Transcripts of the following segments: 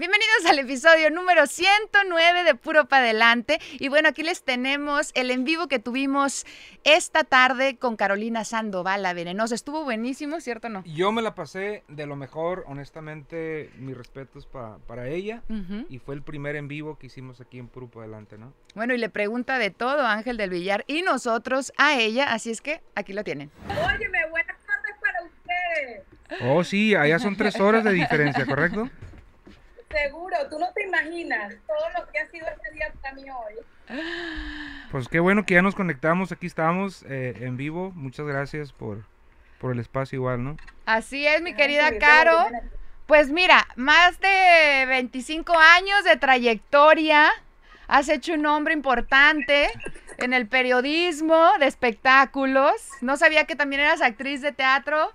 Bienvenidos al episodio número 109 de Puro Pa' Adelante. Y bueno, aquí les tenemos el en vivo que tuvimos esta tarde con Carolina Sandoval, la venenosa. Estuvo buenísimo, ¿cierto o no? Yo me la pasé de lo mejor, honestamente, mis respetos pa- para ella. Y fue el primer en vivo que hicimos aquí en Puro Pa' Adelante, ¿no? Bueno, y le pregunta de todo a Ángel del Villar y nosotros a ella, así es que aquí lo tienen. Óyeme, buenas tardes para ustedes. Oh, sí, allá son tres horas de diferencia, ¿correcto? Seguro, tú no te imaginas todo lo que ha sido este día para mí hoy. Pues qué bueno que ya nos conectamos, aquí estamos eh, en vivo. Muchas gracias por, por el espacio igual, ¿no? Así es, mi querida Caro. Pues mira, más de 25 años de trayectoria. Has hecho un nombre importante en el periodismo de espectáculos. No sabía que también eras actriz de teatro.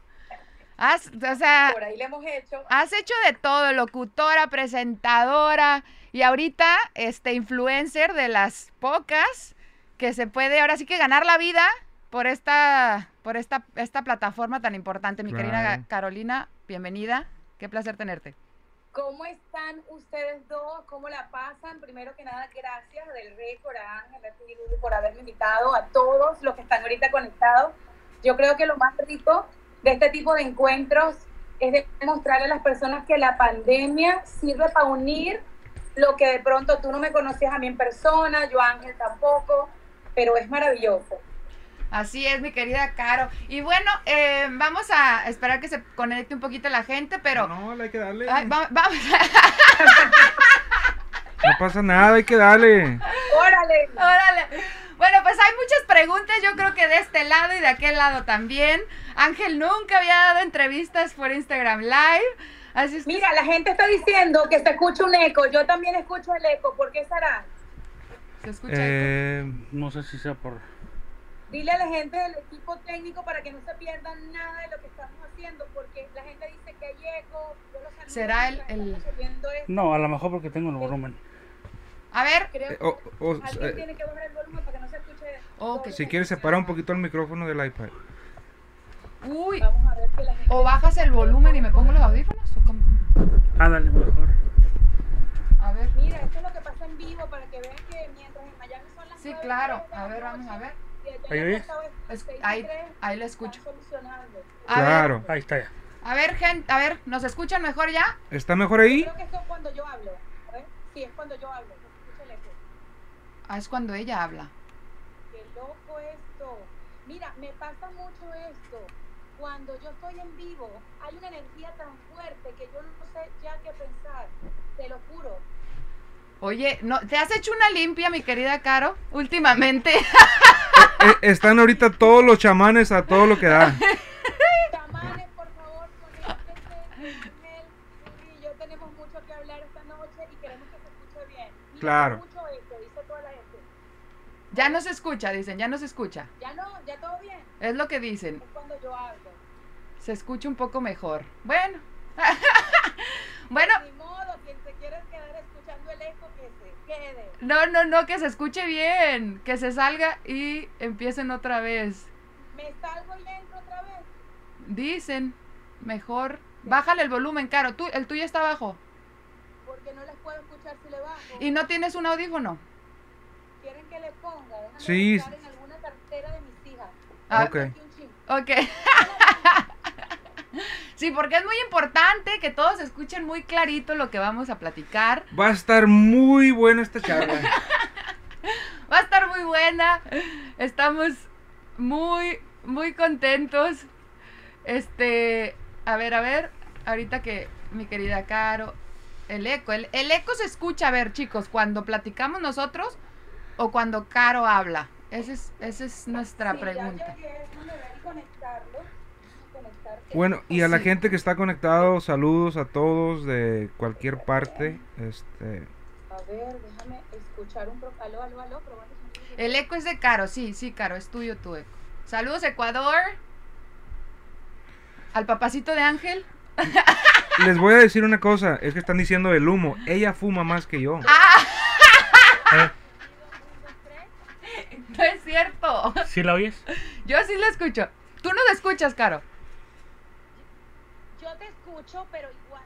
Has, o sea, Por ahí le hemos hecho. has hecho de todo, locutora, presentadora y ahorita este influencer de las pocas que se puede ahora sí que ganar la vida por esta por esta esta plataforma tan importante. Mi querida Claro. Carolina, bienvenida. Qué placer tenerte. ¿Cómo están ustedes dos? ¿Cómo la pasan? Primero que nada, gracias del récord a Ángel por haberme invitado, a todos los que están ahorita conectados. Yo creo que lo más rico de este tipo de encuentros es demostrarle a las personas que la pandemia sirve para unir lo que de pronto tú no me conocías a mí en persona, yo a Ángel tampoco, pero es maravilloso. Así es, mi querida Caro. Y bueno, eh, vamos a esperar que se conecte un poquito la gente, pero No, hay que darle. Ay, va- vamos. No pasa nada, hay que darle. Órale, Órale. Bueno, pues hay muchas preguntas, yo creo que de este lado y de aquel lado también. Ángel nunca había dado entrevistas por Instagram Live. Así es que Mira, la gente está diciendo que se escucha un eco. Yo también escucho el eco. ¿Por qué será? se escucha. eco. Eh, No sé si sea por... Dile a la gente del equipo técnico para que no se pierdan nada de lo que estamos haciendo, porque la gente dice que hay eco. Yo ¿Será el- el-. No, a lo mejor porque tengo el volumen. A ver. Creo eh, que o- o- alguien eh, tiene que bajar el volumen para que no se escuche. Ok. todo. si quieres separar un poquito el micrófono del iPad. Uy. Vamos a ver que la gente. O bajas el volumen y me pongo los audífonos. ¿o cómo? Ándale, mejor. A ver. Mira, esto es lo que pasa en vivo para que vean que mientras en Miami son las Sí, claro. A ver, vamos a ver. ¿Ahí oyes? Ahí- ahí lo escucho. A ver, Claro. Ahí está ya. a ver, gente, a ver, ¿nos escuchan mejor ya? ¿Está mejor ahí? Creo que esto es cuando yo hablo. ¿eh? Sí, es cuando yo hablo. se escucha el eco. Ah, es cuando ella habla. Qué loco esto. Mira, me pasa mucho esto. Cuando yo estoy en vivo, hay una energía tan fuerte que yo no sé ya qué pensar. Te lo juro. Oye, no, ¿te has hecho una limpia, mi querida Caro? Últimamente. Eh, están ahorita todos los chamanes a todo lo que da. Chamanes, por favor, conéctense. Ángel, Yuri y yo tenemos mucho que hablar esta noche y queremos que se escuche bien. Claro. Mucho esto, dice toda la gente. Ya no se escucha, dicen, ya no se escucha. Ya no, ya todo bien. Es lo que dicen. Es cuando yo hablo. Se escucha un poco mejor. Bueno. bueno, Ni modo, quien se quiera quedar escuchando el eco, que se quede. no, no, no, que se escuche bien. Que se salga y empiecen otra vez. ¿Me salgo y entro otra vez? Dicen, mejor. Bájale el volumen, Caro. Tú, el tuyo está abajo. Porque no les puedo escuchar si le bajo. Y no tienes un audífono. ¿Quieren que le ponga? Déjame Sí. buscar en alguna cartera de mis hijas. Ah, Ok. Ok. sí, porque es muy importante que todos escuchen muy clarito lo que vamos a platicar. Va a estar muy buena esta charla. Va a estar muy buena. Estamos muy, muy contentos. Este, a ver, a ver, ahorita que mi querida Caro, el eco, el, el eco se escucha, a ver chicos, cuando platicamos nosotros o cuando Caro habla. Esa es, esa es nuestra Sí, pregunta. Bueno, y a la Sí. gente que está conectado, saludos a todos de cualquier parte. Este, A ver, déjame escuchar un... Pro... Aló, aló, aló. El eco es de Caro, sí, sí, Caro, es tuyo tu eco. Saludos Ecuador. Al papacito de Ángel. Les voy a decir una cosa, es que están diciendo el humo. Ella fuma más que yo. Ah, ¿Eh? No es cierto. ¿Sí la oyes? Yo sí lo escucho. Tú no lo escuchas, Caro. Yo te escucho, pero igual.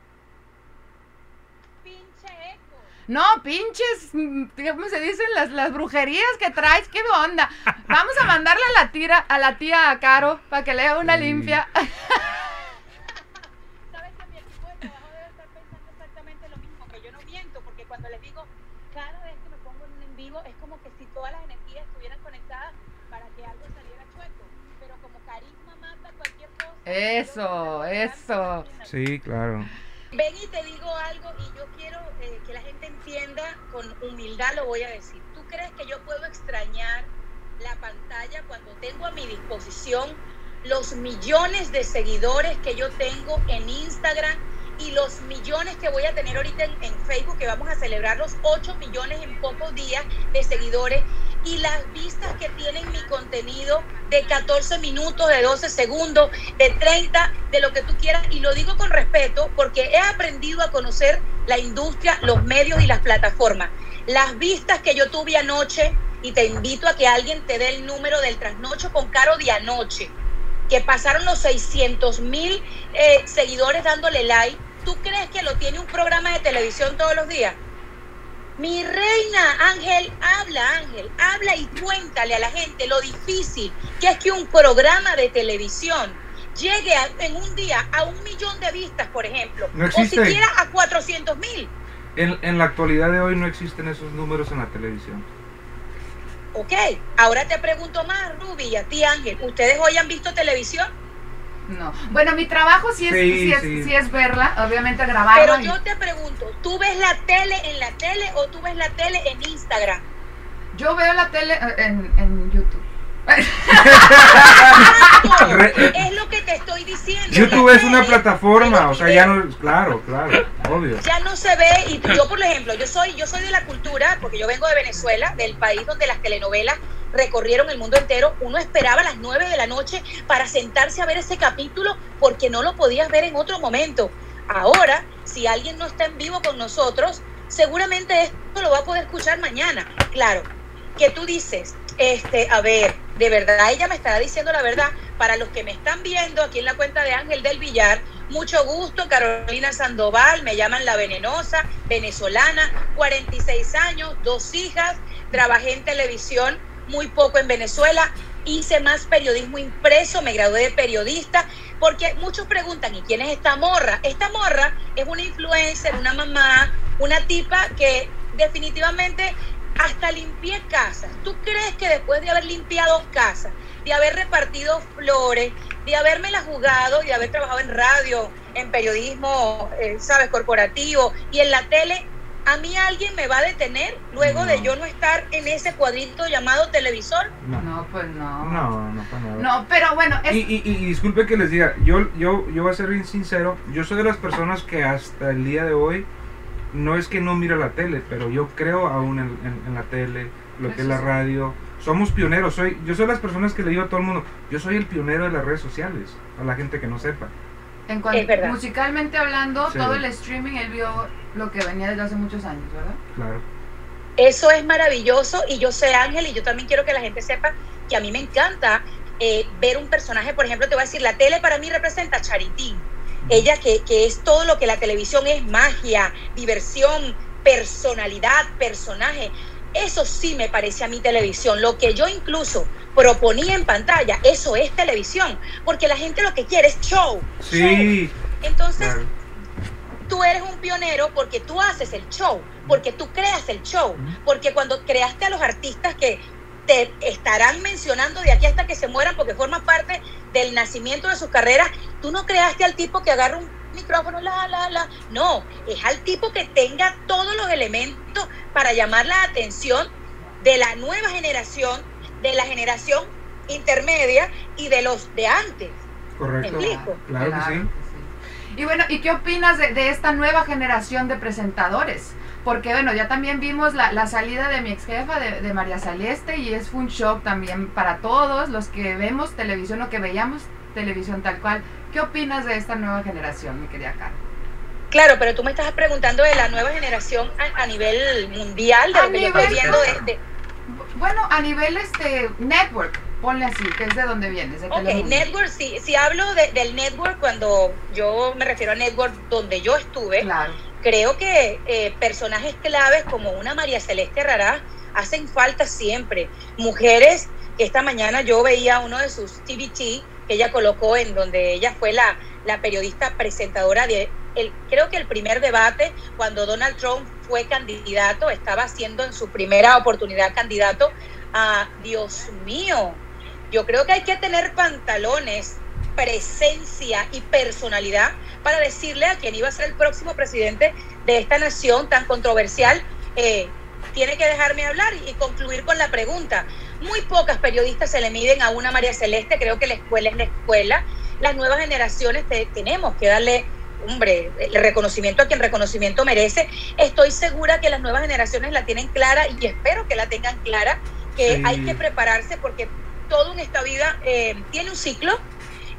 Pinche eco. No, pinches, mm, ¿cómo se dicen las, las brujerías que traes? ¿Qué onda? Vamos a mandarle a la tira, a la tía Caro para que le haga una limpia. Sabes que mi equipo de trabajo debe estar pensando exactamente lo mismo, que yo no miento, porque cuando les digo, cada vez que me pongo en un en vivo, es como que si todas las energías estuvieran conectadas para que algo saliera chueco. Pero como carisma manda cualquier cosa. Eso, eso. Sí, claro. Ven y te digo algo y yo quiero eh, que la gente entienda, con humildad lo voy a decir. ¿Tú crees que yo puedo extrañar la pantalla cuando tengo a mi disposición los millones de seguidores que yo tengo en Instagram y los millones que voy a tener ahorita en, en Facebook, que vamos a celebrar los 8 millones en pocos días de seguidores y las vistas que tienen mi contenido de 14 minutos, de 12 segundos, de 30, de lo que tú quieras. Y lo digo con respeto porque he aprendido a conocer la industria, los medios y las plataformas. Las vistas que yo tuve anoche, y te invito a que alguien te dé el número del trasnocho con Caro de anoche, que pasaron los 600 mil eh, seguidores dándole like. ¿Tú crees que lo tiene un programa de televisión todos los días? Mi reina, Ángel, habla, Ángel, habla y cuéntale a la gente lo difícil que es que un programa de televisión llegue a- en un día a un millón de vistas, por ejemplo, No o siquiera a 400 mil. En, en la actualidad de hoy no existen esos números en la televisión. Ok, ahora te pregunto más, Ruby, y a ti, Ángel, ¿ustedes hoy han visto televisión? No. Bueno, mi trabajo sí es, Sí, sí es, sí. es verla, obviamente grabarla. Pero y- yo te pregunto, ¿tú ves la tele en la tele o tú ves la tele en Instagram? yo veo la tele eh, en, en YouTube. Es lo que te estoy diciendo. YouTube es una plataforma, o sea, ya no, claro, claro, obvio. ya no se ve y yo por ejemplo yo soy yo soy de la cultura porque yo vengo de Venezuela del país donde las telenovelas recorrieron el mundo entero uno esperaba a las 9 de la noche para sentarse a ver ese capítulo porque no lo podías ver en otro momento ahora si alguien no está en vivo con nosotros seguramente esto lo va a poder escuchar mañana claro que tú dices este a ver de verdad ella me estará diciendo la verdad para los que me están viendo aquí en la cuenta de Ángel del Villar mucho gusto, Carolina Sandoval, me llaman La Venenosa, venezolana, 46 años, dos hijas, trabajé en televisión muy poco en Venezuela, hice más periodismo impreso, me gradué de periodista, porque muchos preguntan, ¿y quién es esta morra? Esta morra es una influencer, una mamá, una tipa que definitivamente hasta limpié casas. ¿Tú crees que después de haber limpiado casas, de haber repartido flores, de haberme la jugado y de haber trabajado en radio, en periodismo, eh, sabes, corporativo y en la tele, a mí alguien me va a detener luego de yo no estar en ese cuadrito llamado televisor. No, No, pues no. no, no, para nada. No, pero bueno, es, Y, y, y disculpe que les diga, yo, yo, yo voy a ser bien sincero, yo soy de las personas que hasta el día de hoy, no es que no mira la tele, pero yo creo aún en, en- en la tele, lo que es la radio. Somos pioneros, soy, yo soy las personas que le digo a todo el mundo, yo soy el pionero de las redes sociales, a la gente que no sepa. en cuanto, es verdad. musicalmente hablando, Sí. todo el streaming, él vio lo que venía desde hace muchos años, ¿verdad? Claro. Eso es maravilloso y yo sé Ángel y yo también quiero que la gente sepa que a mí me encanta eh, ver un personaje, por ejemplo, te voy a decir, la tele para mí representa a Charitín. Ella que, que es todo lo que la televisión es, magia, diversión, personalidad, personaje. Eso sí me parece a mí televisión. Lo que yo incluso proponía en pantalla, eso es televisión. Porque la gente lo que quiere es show. show. Sí, Entonces, claro. tú eres un pionero porque tú haces el show, porque tú creas el show, porque cuando creaste a los artistas que te estarán mencionando de aquí hasta que se mueran porque forman parte del nacimiento de sus carreras, tú no creaste al tipo que agarra un micrófono, la, la, la, no, es al tipo que tenga todos los elementos para llamar la atención de la nueva generación, de la generación intermedia y de los de antes. correcto. ¿Me explico? Claro que sí. sí. Y bueno, ¿y qué opinas de, de esta nueva generación de presentadores? Porque bueno, ya también vimos la, la salida de mi ex jefa, de, de María Celeste, y es un shock también para todos los que vemos televisión o que veíamos televisión tal cual. ¿Qué opinas de esta nueva generación, mi querida Carla? Claro, pero tú me estás preguntando de la nueva generación a, a nivel mundial, de A lo que yo estoy viendo de, de- Bueno, a nivel este network, ponle así, que es de donde vienes, de Ok, Telemundo. network, si, si hablo de- del network, cuando yo me refiero a network donde yo estuve, Claro. Creo que eh, personajes claves como una María Celeste Rará hacen falta siempre. Mujeres, que esta mañana yo veía uno de sus TVT que ella colocó en donde ella fue la, la periodista presentadora de, el, creo que el primer debate, cuando Donald Trump fue candidato, estaba siendo en su primera oportunidad candidato a, Dios mío, yo creo que hay que tener pantalones, presencia y personalidad para decirle a quien iba a ser el próximo presidente de esta nación tan controversial, eh, tiene que dejarme hablar y concluir con la pregunta. Muy pocas periodistas se le miden a una María Celeste, creo que la escuela es la escuela. Las nuevas generaciones te- tenemos que darle, hombre, el reconocimiento a quien reconocimiento merece. Estoy segura que las nuevas generaciones la tienen clara y espero que la tengan clara, que Sí. hay que prepararse porque todo en esta vida eh, tiene un ciclo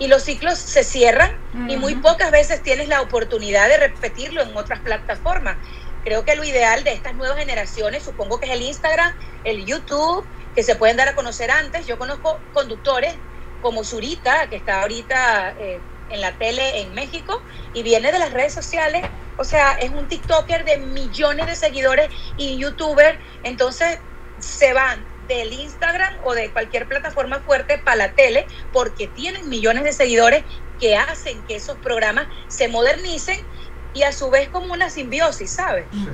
y los ciclos se cierran y muy pocas veces tienes la oportunidad de repetirlo en otras plataformas. Creo que lo ideal de estas nuevas generaciones, supongo que es el Instagram, el YouTube, que se pueden dar a conocer antes. Yo conozco conductores como Zurita, que está ahorita eh, en la tele en México y viene de las redes sociales. O sea, es un TikToker de millones de seguidores y YouTuber. Entonces se van del Instagram o de cualquier plataforma fuerte para la tele porque tienen millones de seguidores que hacen que esos programas se modernicen y a su vez como una simbiosis, ¿sabes? Sí.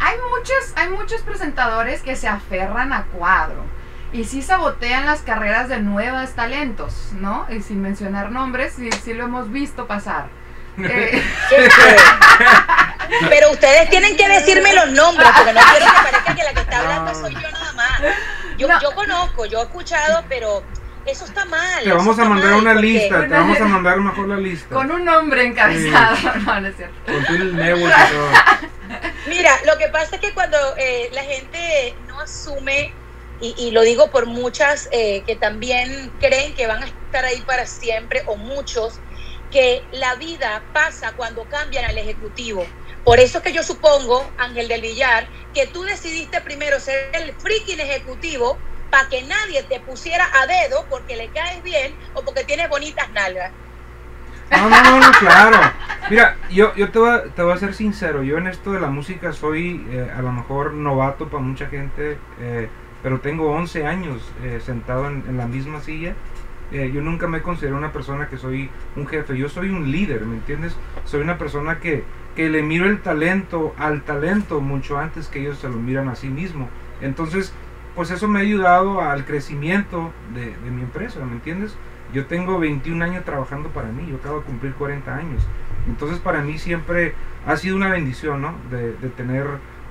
Hay muchos, hay muchos presentadores que se aferran a cuadro y sí sabotean las carreras de nuevos talentos, ¿no? Y sin mencionar nombres, sí, sí lo hemos visto pasar. Eh, Pero ustedes tienen que decirme los nombres, porque no quiero que parezca que la que está hablando soy yo nada más. Yo, No. yo conozco, yo he escuchado, pero eso está mal. Te vamos a mandar mal, una lista, te vamos a mandar mejor la lista. con un nombre encabezado, no, no es cierto. Con network y todo. Mira, lo que pasa es que cuando eh, la gente no asume, y, y lo digo por muchas eh, que también creen que van a estar ahí para siempre, o muchos, que la vida pasa cuando cambian al ejecutivo. Por eso es que yo supongo, Ángel del Villar, que tú decidiste primero ser el freaking ejecutivo para que nadie te pusiera a dedo porque le caes bien o porque tienes bonitas nalgas. No, no, no, no, claro. Mira, yo, yo te, voy te voy a ser sincero, yo en esto de la música soy eh, a lo mejor novato para mucha gente, eh, pero tengo 11 años eh, sentado en, en la misma silla. Eh, yo nunca me considero una persona que soy un jefe, yo soy un líder, ¿me entiendes? Soy una persona que, que le miro el talento al talento mucho antes que ellos se lo miran a sí mismo. Entonces, pues eso me ha ayudado al crecimiento de, de mi empresa, ¿me entiendes? Yo tengo 21 años trabajando para mí, yo acabo de cumplir 40 años. Entonces para mí siempre ha sido una bendición, ¿no? De, de tener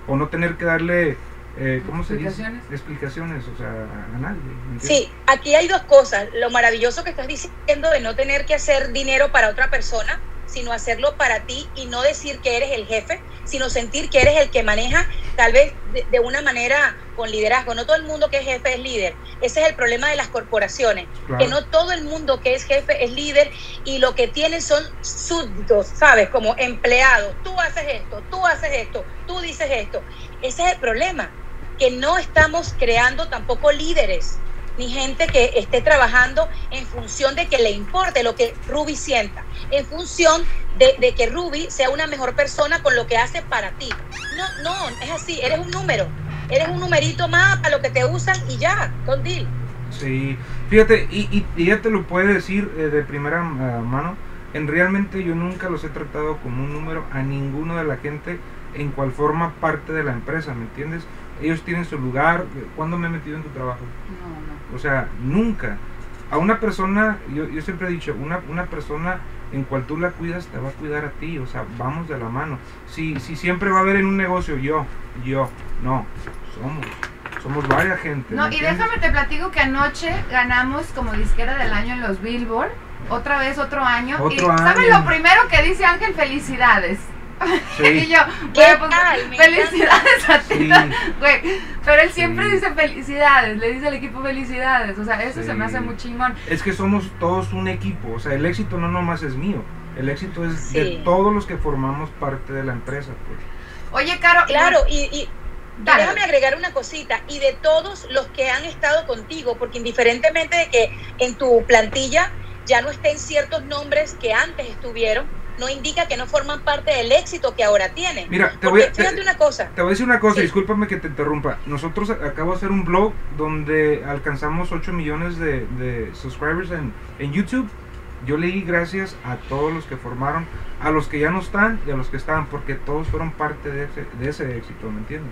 o no tener que darle, eh, ¿cómo se dice? Explicaciones. Explicaciones, o sea, a, nadie. Sí, aquí hay dos cosas. Lo maravilloso que estás diciendo de no tener que hacer dinero para otra persona, sino hacerlo para ti y no decir que eres el jefe, sino sentir que eres el que maneja tal vez de, de una manera con liderazgo. No todo el mundo que es jefe es líder. Ese es el problema de las corporaciones, Claro. que no todo el mundo que es jefe es líder y lo que tienen son súbditos, ¿sabes? Como empleados. Tú haces esto, tú haces esto, tú dices esto. Ese es el problema, que no estamos creando tampoco líderes ni gente que esté trabajando en función de que le importe lo que Ruby sienta, en función de, de que Ruby sea una mejor persona con lo que hace para ti. No, no, es así, eres un número, eres un numerito más para lo que te usan y ya, don't deal. Sí, fíjate, y, y- y ella te lo puede decir eh, de primera ah, mano. En realmente yo nunca los he tratado como un número a ninguno de la gente en cual forma parte de la empresa, ¿me entiendes? Ellos tienen su lugar. ¿Cuándo me he metido en tu trabajo? No. O sea, nunca. A una persona, yo, yo siempre he dicho, una, una persona en cual tú la cuidas te va a cuidar a ti, o sea, vamos de la mano. Si, si siempre va a haber en un negocio yo, yo, no, somos, somos varias gente. No, ¿me y entiendes? déjame te platico que anoche ganamos como disquera del año en los Billboard. Otra vez, otro año. y Otro ¿saben año. lo primero que dice Ángel? Felicidades. Sí. y yo, ¿Qué güey, pues, tal? Felicidades a ti. Sí. Güey, pero él siempre Sí. dice felicidades, le dice al equipo felicidades. O sea, eso se me hace muy chingón. Es que somos todos un equipo, o sea, el éxito no nomás es mío, el éxito es Sí. de todos los que formamos parte de la empresa, pues. Oye, Caro, Claro, y, y- y Dale. déjame agregar una cosita, y de todos los que han estado contigo, porque indiferentemente de que en tu plantilla ya no estén ciertos nombres que antes estuvieron, no indica que no forman parte del éxito que ahora tienen. Mira, te Porque voy a... fíjate te- una cosa, Te voy a decir una cosa, Sí. discúlpame que te interrumpa. Nosotros acabo de hacer un blog donde alcanzamos 8 millones de, de subscribers en, en YouTube. Yo leí gracias a todos los que formaron, a los que ya no están y a los que estaban, porque todos fueron parte de ese, de ese éxito, ¿me entiendes?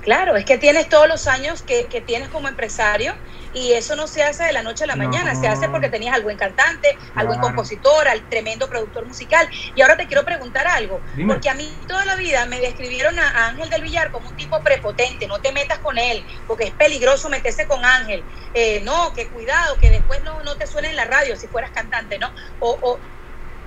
Claro, es que tienes todos los años que, que tienes como empresario y eso no se hace de la noche a la No. mañana, se hace porque tenías al buen cantante, al buen compositor, al tremendo productor musical. Y ahora te quiero preguntar algo, Dime. porque a mí toda la vida me describieron a a Ángel del Villar como un tipo prepotente, no te metas con él, porque es peligroso meterse con Ángel. Eh, no, que cuidado, que después no, no te suene en la radio si fueras cantante, ¿no? O, o,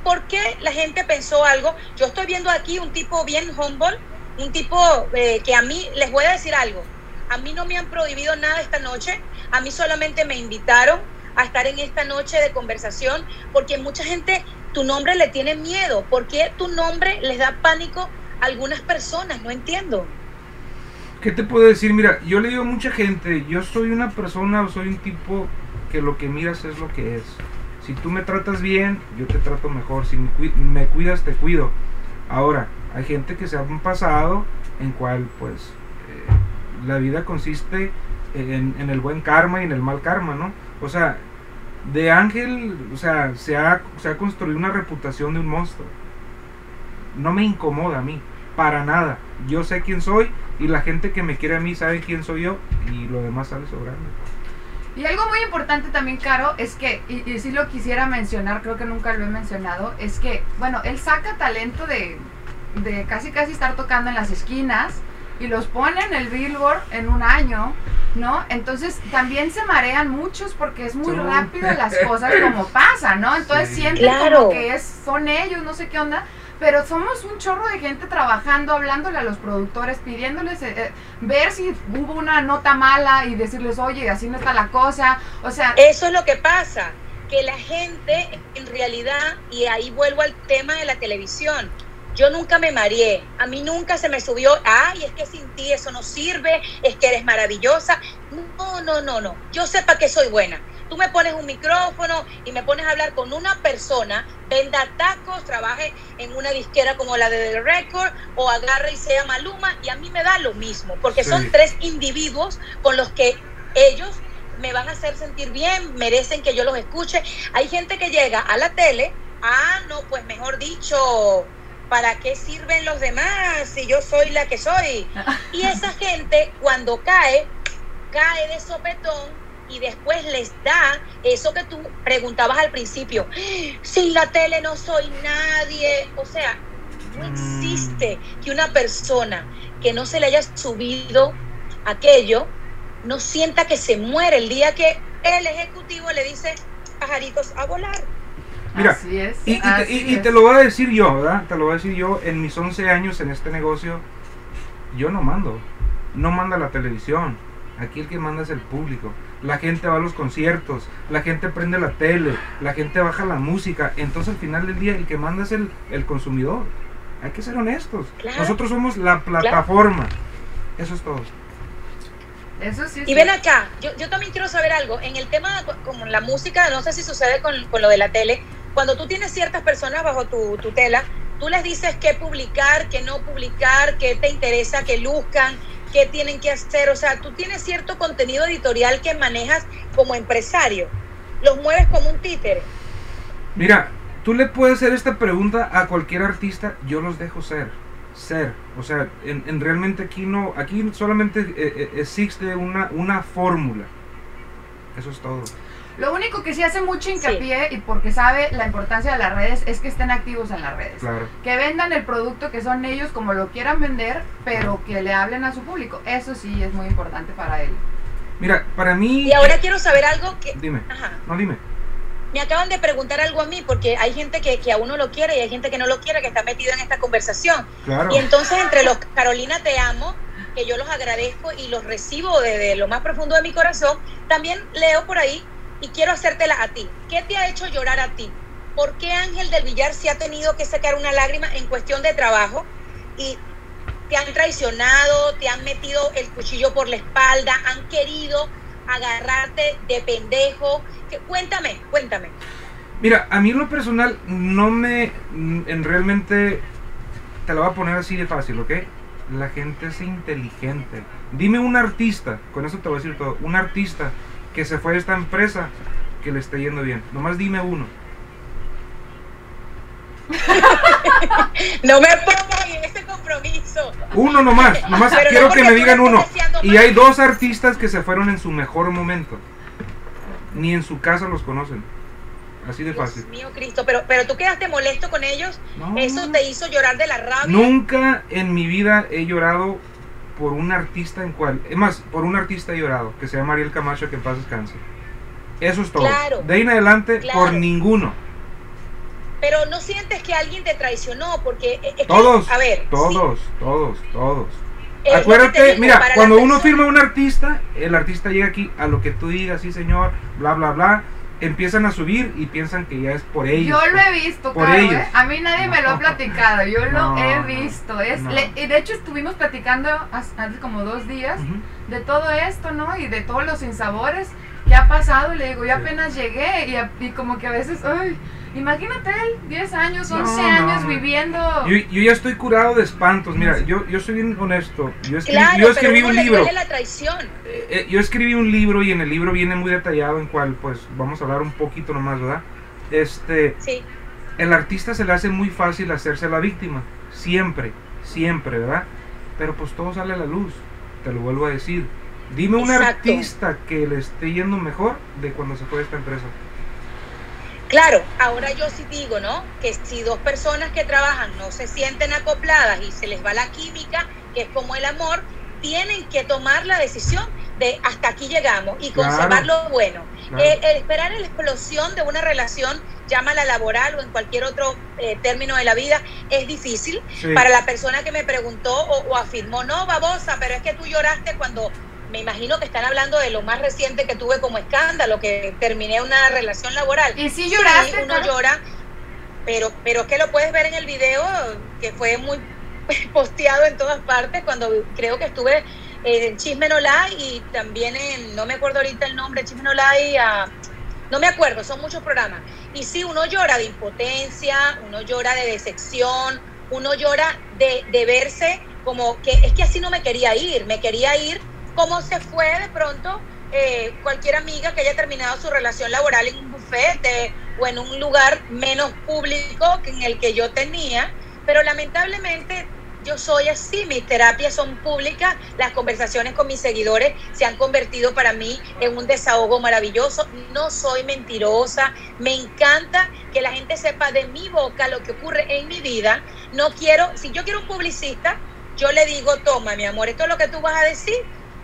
¿Por qué la gente pensó algo? Yo estoy viendo aquí un tipo bien humble, un tipo eh, que a mí, les voy a decir algo, a mí no me han prohibido nada esta noche, a mí solamente me invitaron a estar en esta noche de conversación, porque mucha gente, tu nombre le tiene miedo, ¿por qué tu nombre les da pánico a algunas personas? No entiendo. ¿Qué te puedo decir? Mira, yo le digo a mucha gente, yo soy una persona, soy un tipo que lo que miras es lo que es. Si tú me tratas bien, yo te trato mejor. Si me, cui- me cuidas, te cuido. Ahora, hay gente que se han pasado en cual, pues, eh, la vida consiste en, en el buen karma y en el mal karma, ¿no? O sea, de Ángel, o sea, se ha, se ha construido una reputación de un monstruo. No me incomoda a mí, para nada. Yo sé quién soy y la gente que me quiere a mí sabe quién soy yo y lo demás sale sobrando. Y algo muy importante también, Caro, es que, y, y sí lo quisiera mencionar, creo que nunca lo he mencionado, es que, bueno, él saca talento de, de casi casi estar tocando en las esquinas y los pone en el Billboard en un año, ¿no? Entonces también se marean muchos porque es muy rápido las cosas como pasa, ¿no? Entonces Sí. sienten Claro. como que es, son ellos, no sé qué onda. Pero somos un chorro de gente trabajando, hablándole a los productores, pidiéndoles eh, eh, ver si hubo una nota mala y decirles, oye, así no está la cosa. O sea, Eso es lo que pasa, que la gente en realidad, y ahí vuelvo al tema de la televisión, yo nunca me mareé, a mí nunca se me subió, ay, es que sin ti eso no sirve, es que eres maravillosa. No, no, no, no, yo sé para qué soy buena. Tú me pones un micrófono y me pones a hablar con una persona, venda tacos, trabaje en una disquera como la de The Record o agarre y sea Maluma y a mí me da lo mismo, porque Sí. son tres individuos con los que ellos me van a hacer sentir bien, merecen que yo los escuche. Hay gente que llega a la tele, ah, no, pues mejor dicho, ¿para qué sirven los demás si yo soy la que soy? Y esa gente cuando cae, cae de sopetón y después les da eso que tú preguntabas al principio, sin la tele no soy nadie, o sea, no Mm. existe que una persona que no se le haya subido aquello no sienta que se muere el día que el ejecutivo le dice pajaritos a volar. Mira, así es. Y, así y- y es. te lo voy a decir yo, ¿verdad? Te lo voy a decir yo, en mis 11 años en este negocio, yo no mando, no manda la televisión, aquí el que manda es el público. La gente va a los conciertos, la gente prende la tele, la gente baja la música, entonces al final del día el que manda es el, el consumidor. Hay que ser honestos. Claro. Nosotros somos la plataforma. Eso es todo. Eso sí. Y sí. ven acá, yo, yo también quiero saber algo. En el tema co- como la música, no sé si sucede con, con lo de la tele, cuando tú tienes ciertas personas bajo tu tutela, tú les dices qué publicar, qué no publicar, qué te interesa que luzcan, qué tienen que hacer. O sea, tú tienes cierto contenido editorial que manejas como empresario. Los mueves como un títere. Mira, tú le puedes hacer esta pregunta a cualquier artista, yo los dejo ser, ser. O sea, en, en realmente aquí no, aquí solamente eh, eh, existe una, una fórmula. Eso es todo. Lo único que sí hace mucho hincapié y porque sabe la importancia de las redes es que estén activos en las redes. Claro. Que vendan el producto que son ellos como lo quieran vender, pero que le hablen a su público. Eso sí es muy importante para él. Mira, para mí... Y ahora quiero saber algo que... Dime, Ajá. no dime. me acaban de preguntar algo a mí, porque hay gente que, que a uno lo quiere y hay gente que no lo quiere, que está metido en esta conversación. Claro. Y entonces entre los Carolina te amo, que yo los agradezco y los recibo desde lo más profundo de mi corazón, también leo por ahí y quiero hacértela a ti. ¿Qué te ha hecho llorar a ti? ¿Por qué Ángel del Villar se ha tenido que sacar una lágrima en cuestión de trabajo? Y te han traicionado, te han metido el cuchillo por la espalda, han querido agarrarte de pendejo. Que- Cuéntame, cuéntame. Mira, a mí en lo personal no me... En realmente... Te lo voy a poner así de fácil, ¿ok? La gente es inteligente. Dime un artista, con eso te voy a decir todo, un artista que se fue de esta empresa que le esté yendo bien. Nomás dime uno. No me pongas en ese compromiso. Uno nomás, nomás Pero no quiero que me digan uno. Y hay dos artistas que se fueron en su mejor momento. Ni en su casa los conocen. Así de fácil. Dios mío, Cristo, pero, pero tú quedaste molesto con ellos. No, Eso te hizo llorar de la rabia. Nunca en mi vida he llorado por un artista en cual. Es más, por un artista llorado, que se llama Ariel Camacho, que en paz descanse. Eso es todo. Claro. De ahí en adelante, Claro. por ninguno. Pero no sientes que alguien te traicionó, porque eh, que- Todos, a ver, todos, todos, todos. te Acuérdate, digo, mira, cuando uno persona- firma un artista, el artista llega aquí a lo que tú digas, sí señor, bla, bla, bla. Empiezan a subir y piensan que ya es por ellos. Yo lo he visto, Por ellos. ¿eh? A mí nadie me lo ha platicado, yo lo he visto. Es, no. le- y de hecho estuvimos platicando hace hace como dos días de todo esto, ¿no? Y de todos los sinsabores que ha pasado. Le digo, yo Sí. apenas llegué y, a- y como que a veces, ay, imagínate él, 10 años, No, 11 no, años no. viviendo. Yo, yo ya estoy curado de espantos. Mira, yo, yo soy bien honesto. Yo escribí, Claro, yo escribí pero a un libro. la traición. Eh, eh, yo escribí un libro y en el libro viene muy detallado en cual, pues, vamos a hablar un poquito nomás, ¿verdad? Este, Sí, el artista se le hace muy fácil hacerse la víctima. Siempre, siempre, ¿verdad? Pero pues todo sale a la luz. Te lo vuelvo a decir. Dime un Exacto. artista que le esté yendo mejor de cuando se fue de esta empresa. Claro. Ahora yo sí digo, ¿no? Que si dos personas que trabajan no se sienten acopladas y se les va la química, que es como el amor, tienen que tomar la decisión de hasta aquí llegamos y Claro. conservar lo bueno. Claro. Eh, el esperar la explosión de una relación, llámala laboral o en cualquier otro eh, término de la vida, es difícil. Sí. Para la persona que me preguntó o, o afirmó, no, babosa, pero es que tú lloraste cuando me imagino que están hablando de lo más reciente que tuve como escándalo, que terminé una relación laboral. ¿Y si lloraste, uno Caro? llora, pero, pero es que lo puedes ver en el video, que fue muy posteado en todas partes, cuando creo que estuve en Chisme y también en, no me acuerdo ahorita el nombre, Chisme No Lie, ah, no me acuerdo, son muchos programas. Y sí, uno llora de impotencia, uno llora de decepción, uno llora de, de verse como que es que así no me quería ir, me quería ir como se fue de pronto eh, cualquier amiga que haya terminado su relación laboral en un bufete o en un lugar menos público que en el que yo tenía, pero lamentablemente yo soy así, mis terapias son públicas, las conversaciones con mis seguidores se han convertido para mí en un desahogo maravilloso, no soy mentirosa, me encanta que la gente sepa de mi boca lo que ocurre en mi vida, no quiero, si yo quiero un publicista, yo le digo, toma mi amor, esto es lo que tú vas a decir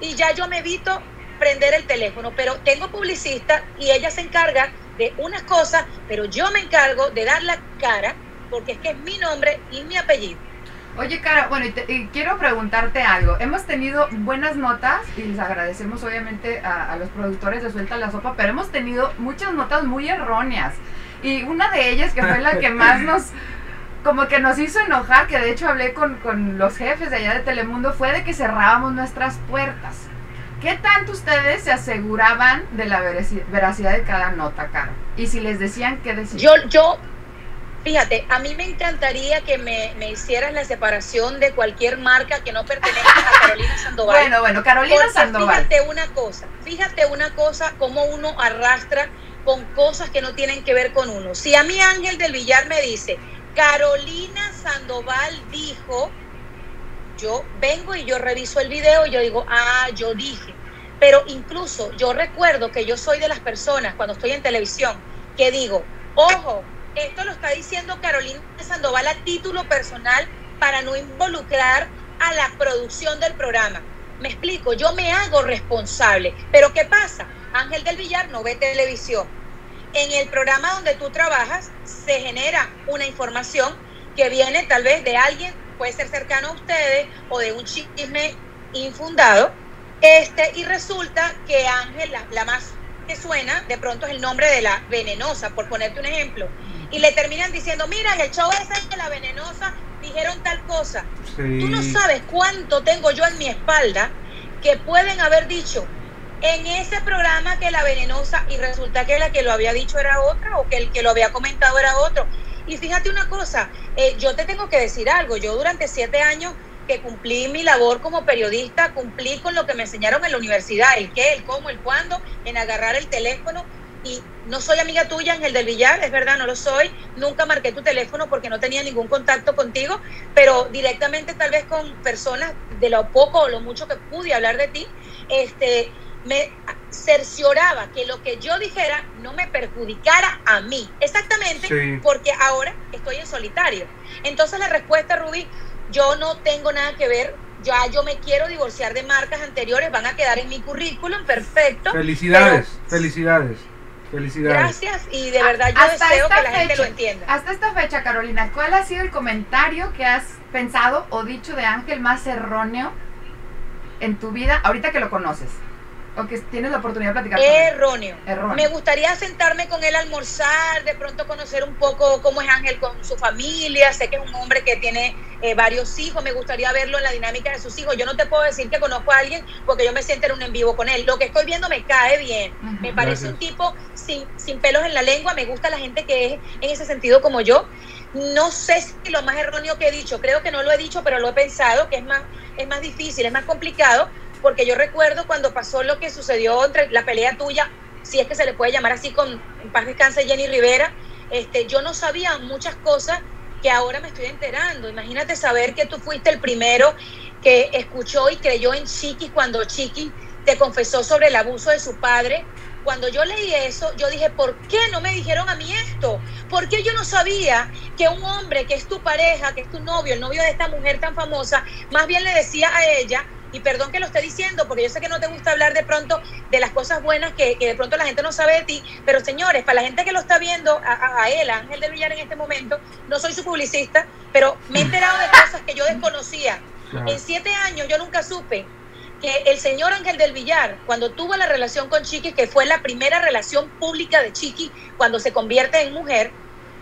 y ya yo me evito prender el teléfono, pero tengo publicista y ella se encarga de unas cosas, pero yo me encargo de dar la cara porque es que es mi nombre y mi apellido. Oye, Cara, bueno, y, te- y quiero preguntarte algo. Hemos tenido buenas notas y les agradecemos obviamente a, a los productores de Suelta la Sopa, pero hemos tenido muchas notas muy erróneas. Y una de ellas, que fue la que más nos, como que nos hizo enojar, que de hecho hablé con, con los jefes de allá de Telemundo, fue de que cerrábamos nuestras puertas. ¿Qué tanto ustedes se aseguraban de la veraci- veracidad de cada nota, Cara? Y si les decían qué decir. Yo, yo, fíjate, a mí me encantaría que me, me hicieras la separación de cualquier marca que no pertenezca a Carolina Sandoval. bueno, bueno, Carolina Porque Sandoval. Fíjate una cosa, fíjate una cosa, cómo uno arrastra con cosas que no tienen que ver con uno. Si a mí Ángel del Villar me dice, Carolina Sandoval dijo, yo vengo y yo reviso el video y yo digo, ah, yo dije. Pero incluso yo recuerdo que yo soy de las personas cuando estoy en televisión que digo, ojo, esto lo está diciendo Carolina Sandoval a título personal para no involucrar a la producción del programa. Me explico, yo me hago responsable. Pero ¿qué pasa? Ángel del Villar no ve televisión. En el programa donde tú trabajas se genera una información que viene tal vez de alguien, puede ser cercano a ustedes, o de un chisme infundado, este, y resulta que Ángel, la, la más que suena, de pronto es el nombre de la venenosa, por ponerte un ejemplo. Y le terminan diciendo, mira, en el show ese de la venenosa dijeron tal cosa. Sí. Tú no sabes cuánto tengo yo en mi espalda que pueden haber dicho en ese programa que la venenosa y resulta que la que lo había dicho era otra o que el que lo había comentado era otro. Y fíjate una cosa, eh, yo te tengo que decir algo, yo durante siete años que cumplí mi labor como periodista, cumplí con lo que me enseñaron en la universidad, el qué, el cómo, el cuándo, en agarrar el teléfono. Y no soy amiga tuya, Ángel del Villar, es verdad, no lo soy. Nunca marqué tu teléfono porque no tenía ningún contacto contigo, pero directamente tal vez con personas de lo poco o lo mucho que pude hablar de ti, este, me cercioraba que lo que yo dijera no me perjudicara a mí. Exactamente, Sí. porque ahora estoy en solitario. Entonces la respuesta, Rubí, yo no tengo nada que ver. Ya yo me quiero divorciar de marcas anteriores, van a quedar en mi currículum, perfecto. Felicidades, felicidades, felicidades. Gracias y de verdad yo Hasta deseo esta que la gente fecha. lo entienda. Hasta esta fecha, Carolina, ¿cuál ha sido el comentario que has pensado o dicho de Ángel más erróneo en tu vida ahorita que lo conoces? O que tienes la oportunidad de platicar con él. Erróneo. Erróneo. Me gustaría sentarme con él a almorzar, de pronto conocer un poco cómo es Ángel con su familia. Sé que es un hombre que tiene eh, varios hijos. Me gustaría verlo en la dinámica de sus hijos. Yo no te puedo decir que conozco a alguien porque yo me siento en un en vivo con él. Lo que estoy viendo me cae bien. Me parece Gracias. un tipo sin, sin pelos en la lengua. Me gusta la gente que es en ese sentido como yo. No sé si lo más erróneo que he dicho, creo que no lo he dicho, pero lo he pensado, que es más, es más difícil, es más complicado, porque yo recuerdo cuando pasó lo que sucedió entre la pelea tuya, si es que se le puede llamar así, con en paz descanse Jenny Rivera, este, yo no sabía muchas cosas que ahora me estoy enterando. Imagínate saber que tú fuiste el primero que escuchó y creyó en Chiqui cuando Chiqui te confesó sobre el abuso de su padre. Cuando yo leí eso, yo dije, ¿por qué no me dijeron a mí esto? ¿Por qué yo no sabía que un hombre que es tu pareja, que es tu novio, el novio de esta mujer tan famosa, más bien le decía a ella, y perdón que lo esté diciendo, porque yo sé que no te gusta hablar de pronto de las cosas buenas que, que de pronto la gente no sabe de ti, pero señores, para la gente que lo está viendo, a, él, a Ángel de Villar en este momento, no soy su publicista, pero me he enterado de cosas que yo desconocía. Claro. En siete años yo nunca supe que el señor Ángel del Villar, cuando tuvo la relación con Chiqui, que fue la primera relación pública de Chiqui cuando se convierte en mujer,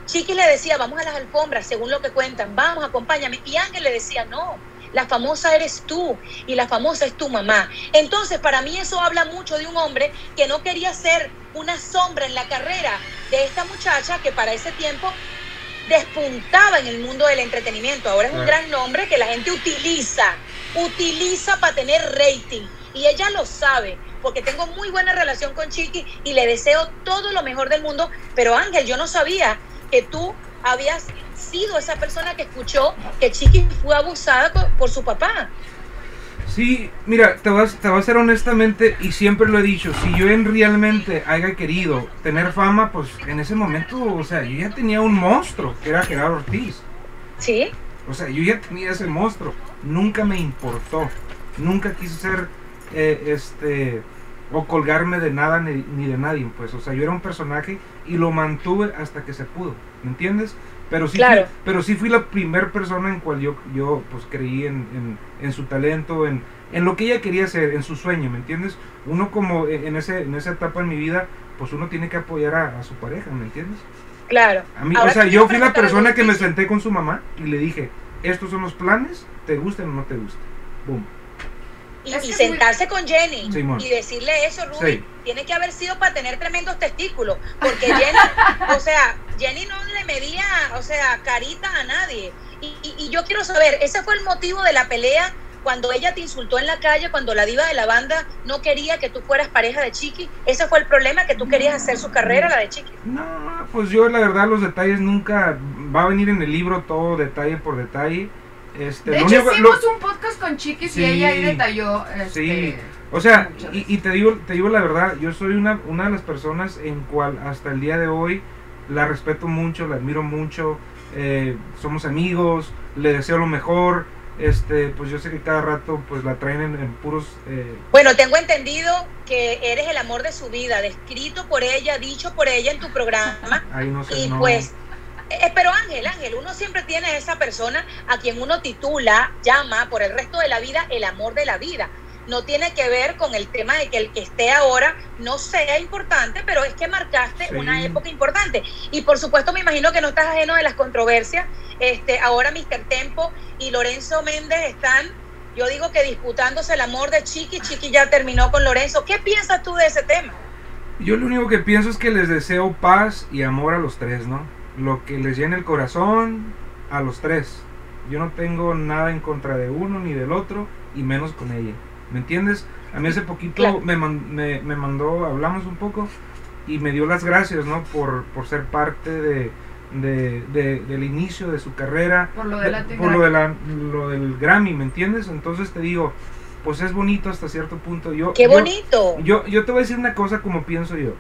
Chiqui le decía, vamos a las alfombras, según lo que cuentan, vamos, acompáñame. Y Ángel le decía, no, la famosa eres tú y la famosa es tu mamá. Entonces, para mí eso habla mucho de un hombre que no quería ser una sombra en la carrera de esta muchacha que para ese tiempo despuntaba en el mundo del entretenimiento. Ahora es un gran nombre que la gente utiliza, utiliza para tener rating. Y ella lo sabe, porque tengo muy buena relación con Chiqui y le deseo todo lo mejor del mundo. Pero Ángel, yo no sabía que tú habías sido esa persona que escuchó que Chiqui fue abusada por su papá. Sí, mira, te vas, te voy a ser honestamente y siempre lo he dicho, si yo en realmente haya querido tener fama, pues en ese momento, o sea, yo ya tenía un monstruo, que era Gerardo Ortiz. ¿Sí? O sea, yo ya tenía ese monstruo. Nunca me importó. Nunca quise ser, eh, este, o colgarme de nada ni, ni de nadie, pues. O sea, yo era un personaje y lo mantuve hasta que se pudo. ¿Me entiendes? Pero sí, Claro. fui, pero sí fui la primera persona en cual yo, yo pues creí en, en, en su talento, en, en lo que ella quería hacer, en su sueño, ¿me entiendes? Uno como en, ese, en esa etapa en mi vida, pues uno tiene que apoyar a, a su pareja, ¿me entiendes? Claro. A mí, Ahora o sea, yo fui la persona que me senté con su mamá y le dije, estos son los planes, ¿te gustan o no te gustan? Boom. Y, muy- sentarse con Jenny Simón. y decirle eso, Ruby, Sí. tiene que haber sido para tener tremendos testículos, porque Jenny, o sea, Jenny no le medía, o sea, carita a nadie. Y, y- y yo quiero saber, ese fue el motivo de la pelea cuando ella te insultó en la calle, cuando la diva de la banda no quería que tú fueras pareja de Chiqui. Ese fue el problema, que tú querías hacer su carrera, la de Chiqui. No, pues yo la verdad los detalles nunca, va a venir en el libro todo detalle por detalle. Este, De lo hecho, único- hicimos lo- un podcast con Chiquis Sí. y ella ahí detalló. Este, Sí. O sea, y, te digo, te digo la verdad, yo soy una, una de las personas en cual hasta el día de hoy la respeto mucho, la admiro mucho, eh, somos amigos, le deseo lo mejor, este, pues yo sé que cada rato pues la traen en, en puros... eh, Bueno, tengo entendido que eres el amor de su vida, descrito por ella, dicho por ella en tu programa. ahí no sé, Y no. pues, eh, pero Ángel, Ángel, uno siempre tiene esa persona a quien uno titula, llama por el resto de la vida el amor de la vida. No tiene que ver con el tema de que el que esté ahora no sea importante, pero es que marcaste Sí. una época importante. Y por supuesto me imagino que no estás ajeno de las controversias. Este, ahora Mr. Tempo y Lorenzo Méndez están, yo digo que disputándose el amor de Chiqui. Chiqui ya terminó con Lorenzo. ¿Qué piensas tú de ese tema? Yo lo único que pienso es que les deseo paz y amor a los tres, ¿no? Lo que les llene el corazón a los tres. Yo no tengo nada en contra de uno ni del otro y menos con ella. ¿Me entiendes? A mí hace poquito Claro. me, man- me, me mandó, hablamos un poco y me dio las gracias, ¿no? Por, por ser parte de, de- de- del inicio de su carrera. Por lo de Latin por lo, la- lo del Grammy, ¿me entiendes? Entonces te digo, pues es bonito hasta cierto punto. Yo, ¡Qué yo- bonito! yo, yo te voy a decir una cosa como pienso yo.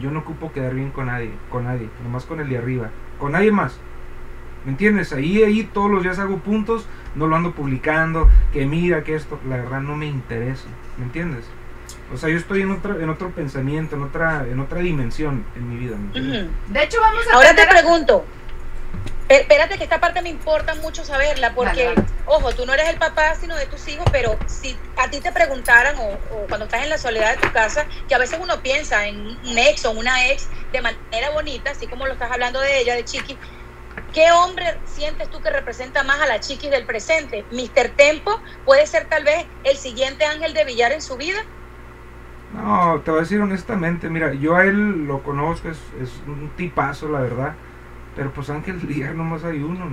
Yo no ocupo quedar bien con nadie, con nadie, nomás con el de arriba, con nadie más. ¿Me entiendes? Ahí, ahí todos los días hago puntos, no lo ando publicando, que mira, que esto, la verdad no me interesa, ¿me entiendes? O sea, yo estoy en otro, en otro pensamiento, en otra, en otra dimensión en mi vida, ¿me. De hecho, vamos a Ahora te pregunto, espérate que esta parte me importa mucho saberla, porque, ojo, tú no eres el papá, sino de tus hijos, pero si a ti te preguntaran, o, o cuando estás en la soledad de tu casa, que a veces uno piensa en un ex o una ex de manera bonita, así como lo estás hablando de ella, de Chiqui, ¿qué hombre sientes tú que representa más a la Chiqui del presente? ¿Mr. Tempo puede ser tal vez el siguiente ángel de Villar en su vida? No, te voy a decir honestamente, mira, yo a él lo conozco, es, es un tipazo, la verdad. Pero pues Ángel Villar nomás hay uno.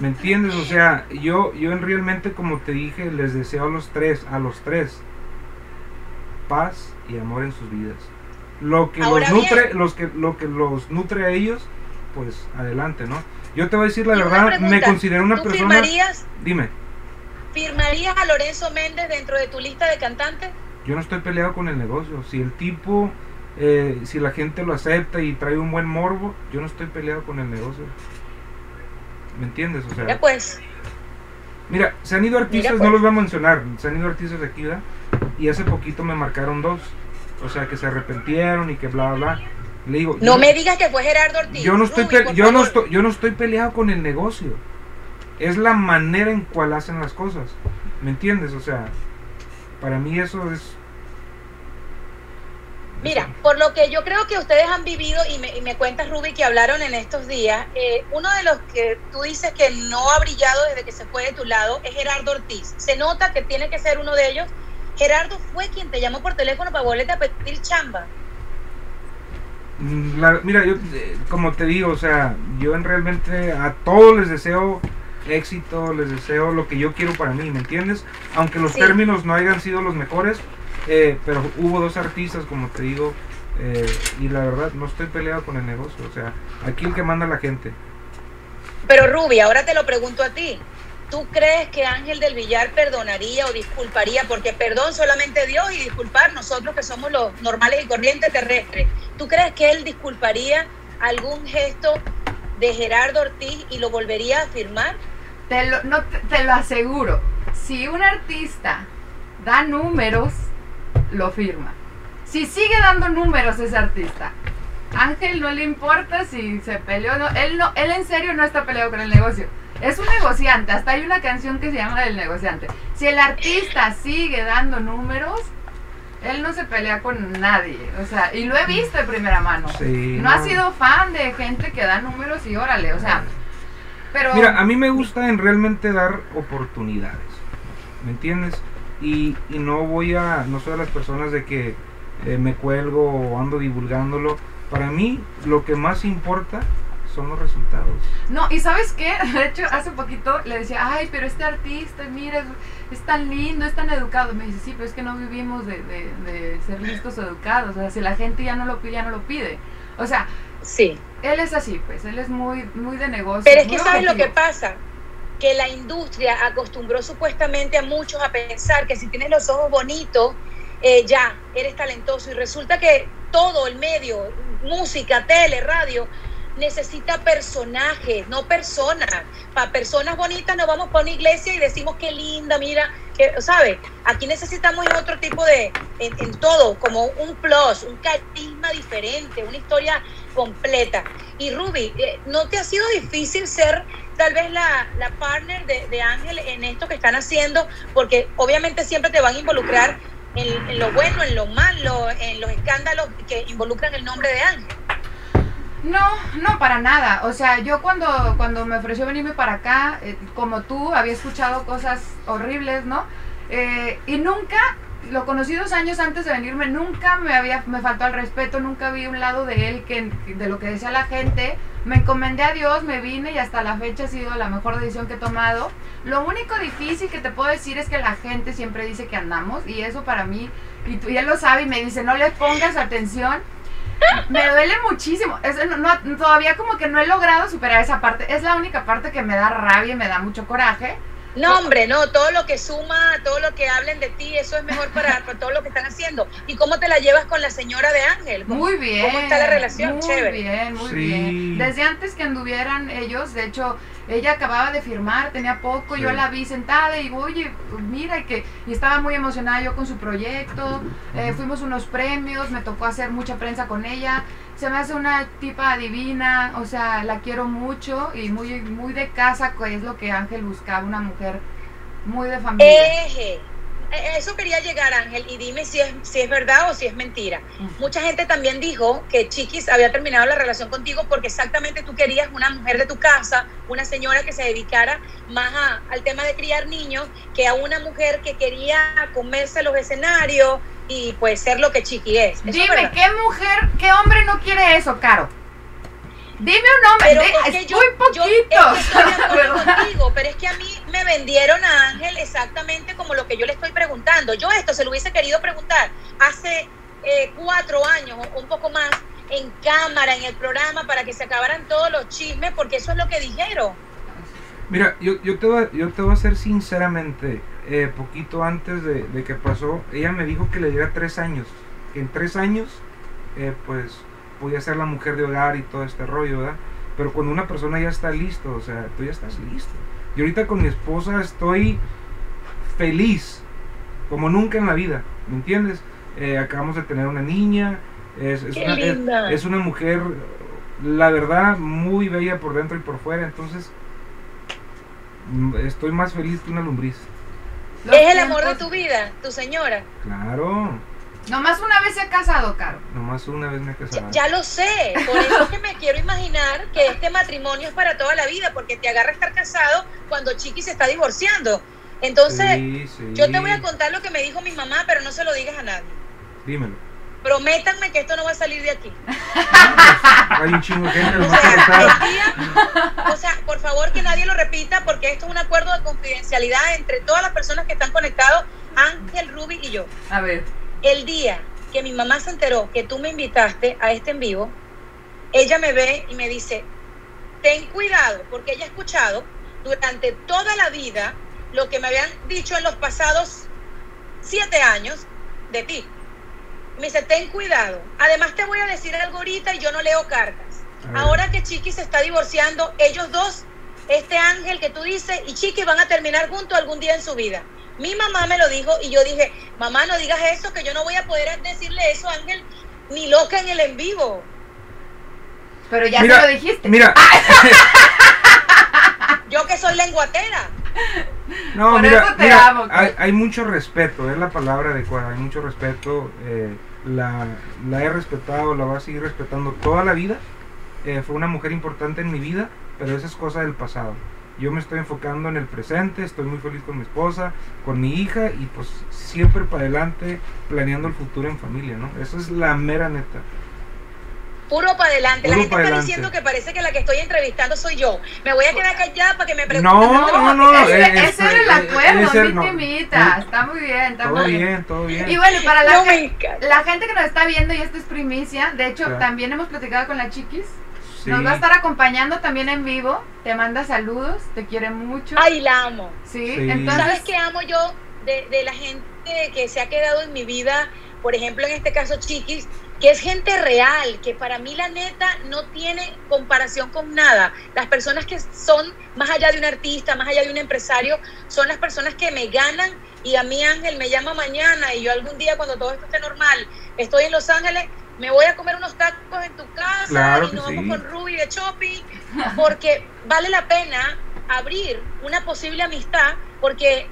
¿Me entiendes? O sea, yo, yo en realmente, como te dije, les deseo a los tres, a los tres, paz y amor en sus vidas. Lo que Ahora los nutre, bien. los que, lo que los nutre a ellos, pues adelante, ¿no? Yo te voy a decir la Y verdad, me considero una ¿Tú persona. firmarías, Dime. firmarías a Lorenzo Méndez dentro de tu lista de cantantes? Yo no estoy peleado con el negocio. Si el tipo, eh, si la gente lo acepta y trae un buen morbo, yo no estoy peleado con el negocio. ¿Me entiendes? O sea, Ya pues. mira, se han ido artistas, pues. no los voy a mencionar, se han ido artistas de aquí, ¿verdad? Y hace poquito me marcaron dos. O sea, que se arrepentieron y que bla, bla, bla. Le digo, No yo, me digas que fue Gerardo Ortiz. yo no estoy, yo no estoy, yo no estoy peleado con el negocio. Es la manera en cual hacen las cosas. ¿Me entiendes? O sea, para mí eso es Mira, por lo que yo creo que ustedes han vivido, y me, y me cuentas, Ruby, que hablaron en estos días, eh, uno de los que tú dices que no ha brillado desde que se fue de tu lado es Gerardo Ortiz. Se nota que tiene que ser uno de ellos. Gerardo fue quien te llamó por teléfono para volverte a pedir chamba. Mm, la- mira, yo eh, como te digo, o sea, yo en realmente a todos les deseo éxito, les deseo lo que yo quiero para mí, ¿me entiendes? Aunque los Sí. términos no hayan sido los mejores, eh, pero hubo dos artistas, como te digo, eh, y la verdad no estoy peleado con el negocio, o sea, aquí el que manda la gente. Pero Ruby, ahora te lo pregunto a ti. ¿Tú crees que Ángel del Villar perdonaría o disculparía? Porque perdón solamente Dios y disculpar nosotros que somos los normales y corrientes terrestres. ¿Tú crees que él disculparía algún gesto de Gerardo Ortiz y lo volvería a firmar? Te lo, no, te, te lo aseguro. Si un artista da números, lo firma. Si sigue dando números ese artista, Ángel no le importa si se peleó o no. Él, no. él en serio no está peleado con el negocio. Es un negociante. Hasta hay una canción que se llama El negociante. Si el artista sigue dando números, él no se pelea con nadie. O sea, y lo he visto de primera mano. Sí, no ha sido fan de gente que da números y órale. O sea, pero. Mira, a mí me gusta en realmente dar oportunidades, ¿me entiendes? Y, y no voy a, no soy de las personas de que eh, me cuelgo o ando divulgándolo. Para mí lo que más importa son los resultados. No, y ¿sabes qué? De hecho, hace poquito le decía, ay, pero este artista, mira, es, es tan lindo, es tan educado. Me dice, sí, pero es que no vivimos de, de- de ser listos o educados. O sea, si la gente ya no lo pide, ya no lo pide. O sea, Sí. él es así, pues, él es muy, muy de negocio. Pero es que sabes lo que pasa, que la industria acostumbró supuestamente a muchos a pensar que si tienes los ojos bonitos, eh, ya eres talentoso. Y resulta que todo el medio, música, tele, radio, necesita personajes, no personas. Para personas bonitas nos vamos para una iglesia y decimos qué linda, mira, que, ¿sabes? Aquí necesitamos otro tipo de, en, todo, como un plus, un carisma diferente, una historia completa. Y Ruby, eh, ¿no te ha sido difícil ser tal vez la, la partner de, Ángel en esto que están haciendo? Porque obviamente siempre te van a involucrar en lo bueno, en lo malo, en los escándalos que involucran el nombre de Ángel. No, no, para nada. O sea, yo cuando, cuando me ofreció venirme para acá, eh, como tú, había escuchado cosas horribles, ¿no? Eh, y nunca, lo conocí dos años antes de venirme, nunca me había, me faltó al respeto, nunca vi un lado de él que de lo que decía la gente. Me encomendé a Dios, me vine y hasta la fecha ha sido la mejor decisión que he tomado. Lo único difícil que te puedo decir es que la gente siempre dice que andamos y eso para mí, y tú, y él lo sabe y me dice, no le pongas atención. Me duele muchísimo. Es- no- no- todavía como que no he logrado superar esa parte. Es la única parte que me da rabia y me da mucho coraje. No, hombre, no, todo lo que suma, todo lo que hablen de ti, eso es mejor para, para todo lo que están haciendo. ¿Y cómo te la llevas con la señora de Ángel? ¿Cómo- Muy bien. ¿Cómo está la relación? Muy Chévere. bien, muy Sí. bien. Desde antes que anduvieran ellos, de hecho, ella acababa de firmar, tenía poco, yo la vi sentada y oye, mira, y que y estaba muy emocionada yo con su proyecto. eh, fuimos unos premios, me tocó hacer mucha prensa con ella. Se me hace una tipa divina, o sea, la quiero mucho y muy, muy de casa, que es lo que Ángel buscaba, una mujer muy de familia. Eje. Eso quería llegar, Ángel, y dime si es, si es verdad o si es mentira. Mucha gente también dijo que Chiquis había terminado la relación contigo porque exactamente tú querías una mujer de tu casa, una señora que se dedicara más a- al tema de criar niños, que a una mujer que quería comerse los escenarios y pues ser lo que Chiqui es. ¿Eso es Dime? ¿qué mujer, qué hombre no quiere eso, Caro? Dime un nombre, Pero de- es que yo, muy yo- poquito. es que estoy de acuerdo contigo, pero es que a mí me vendieron a Ángel exactamente como lo que yo le estoy preguntando. Yo esto se lo hubiese querido preguntar hace eh, cuatro años o un poco más en cámara, en el programa, para que se acabaran todos los chismes, porque eso es lo que dijeron. Mira, yo, yo, te voy, a- yo te voy a ser sinceramente, eh, poquito antes de, de que pasó, ella me dijo que le diera tres años, que en tres años, eh, pues, podía ser la mujer de hogar y todo este rollo, ¿verdad? Pero cuando una persona ya está listo, o sea, tú ya estás listo. Y ahorita con mi esposa estoy feliz, como nunca en la vida, ¿me entiendes? Eh, acabamos de tener una niña, es, una, es- linda. es una mujer, la verdad, muy bella por dentro y por fuera, entonces estoy más feliz que una lombriz. Los es el amor de tu vida, tu señora. Claro, Nomás una vez se ha casado, Caro. nomás una vez me he Ya, casado. ya lo sé, por eso es que me quiero imaginar que este matrimonio es para toda la vida, porque te agarra estar casado cuando Chiqui se está divorciando. Entonces, Sí, sí. Yo te voy a contar lo que me dijo mi mamá, pero no se lo digas a nadie. Dímelo. Prométanme que esto no va a salir de aquí. Hay un chingo de gente que O lo va a sea, contar. el día- o sea, por favor que nadie lo repita porque esto es un acuerdo de confidencialidad entre todas las personas que están conectados, Ángel, Ruby y yo. A ver. El día que mi mamá se enteró que tú me invitaste a este en vivo, ella me ve y me dice, ten cuidado, porque ella ha escuchado durante toda la vida lo que me habían dicho en los pasados siete años de ti. Me dice, ten cuidado. Además te voy a decir algo ahorita y yo no leo cartas. Ahora que Chiqui se está divorciando, ellos dos, este ángel que tú dices y Chiqui van a terminar juntos algún día en su vida. Mi mamá me lo dijo y yo dije, mamá, no digas eso, que yo no voy a poder decirle eso a Ángel ni loca en el en vivo. Pero ya Mira, se lo dijiste. Mira, Yo que soy lenguatera. no, Por mira, eso te mira, amo, hay, Cos. hay mucho respeto, es la palabra adecuada, hay mucho respeto. eh, la, la he respetado, la voy a seguir respetando toda la vida. eh, fue una mujer importante en mi vida, pero esa es cosa del pasado. Yo me estoy enfocando en el presente, estoy muy feliz con mi esposa, con mi hija y pues siempre para adelante planeando el futuro en familia, ¿no? Eso es la mera neta. Puro para adelante. La gente está adelante. diciendo que parece que la que estoy entrevistando soy yo. Me voy a quedar callada para que me pregunten. No, no, no. ese, eh, ese era el eh, acuerdo, ese- mi no, timita. eh, Está muy bien, está Todo muy bien. bien, todo bien. Y bueno, para la, No me gen- encanta. la gente que nos está viendo, y esto es primicia, de hecho, Claro. también hemos platicado con la Chiquis. Sí. Nos va a estar acompañando también en vivo. Te manda saludos, te quiere mucho. Ay, la amo. sí, Sí. entonces. ¿Sabes qué amo yo de, de la gente que se ha quedado en mi vida por ejemplo en este caso Chiquis, que es gente real, que para mí la neta no tiene comparación con nada. Las personas que son más allá de un artista, más allá de un empresario, son las personas que me ganan y a mí Ángel me llama mañana y yo algún día cuando todo esto esté normal, estoy en Los Ángeles, me voy a comer unos tacos en tu casa Claro y nos sí. vamos con Ruby de shopping, porque vale la pena abrir una posible amistad, porque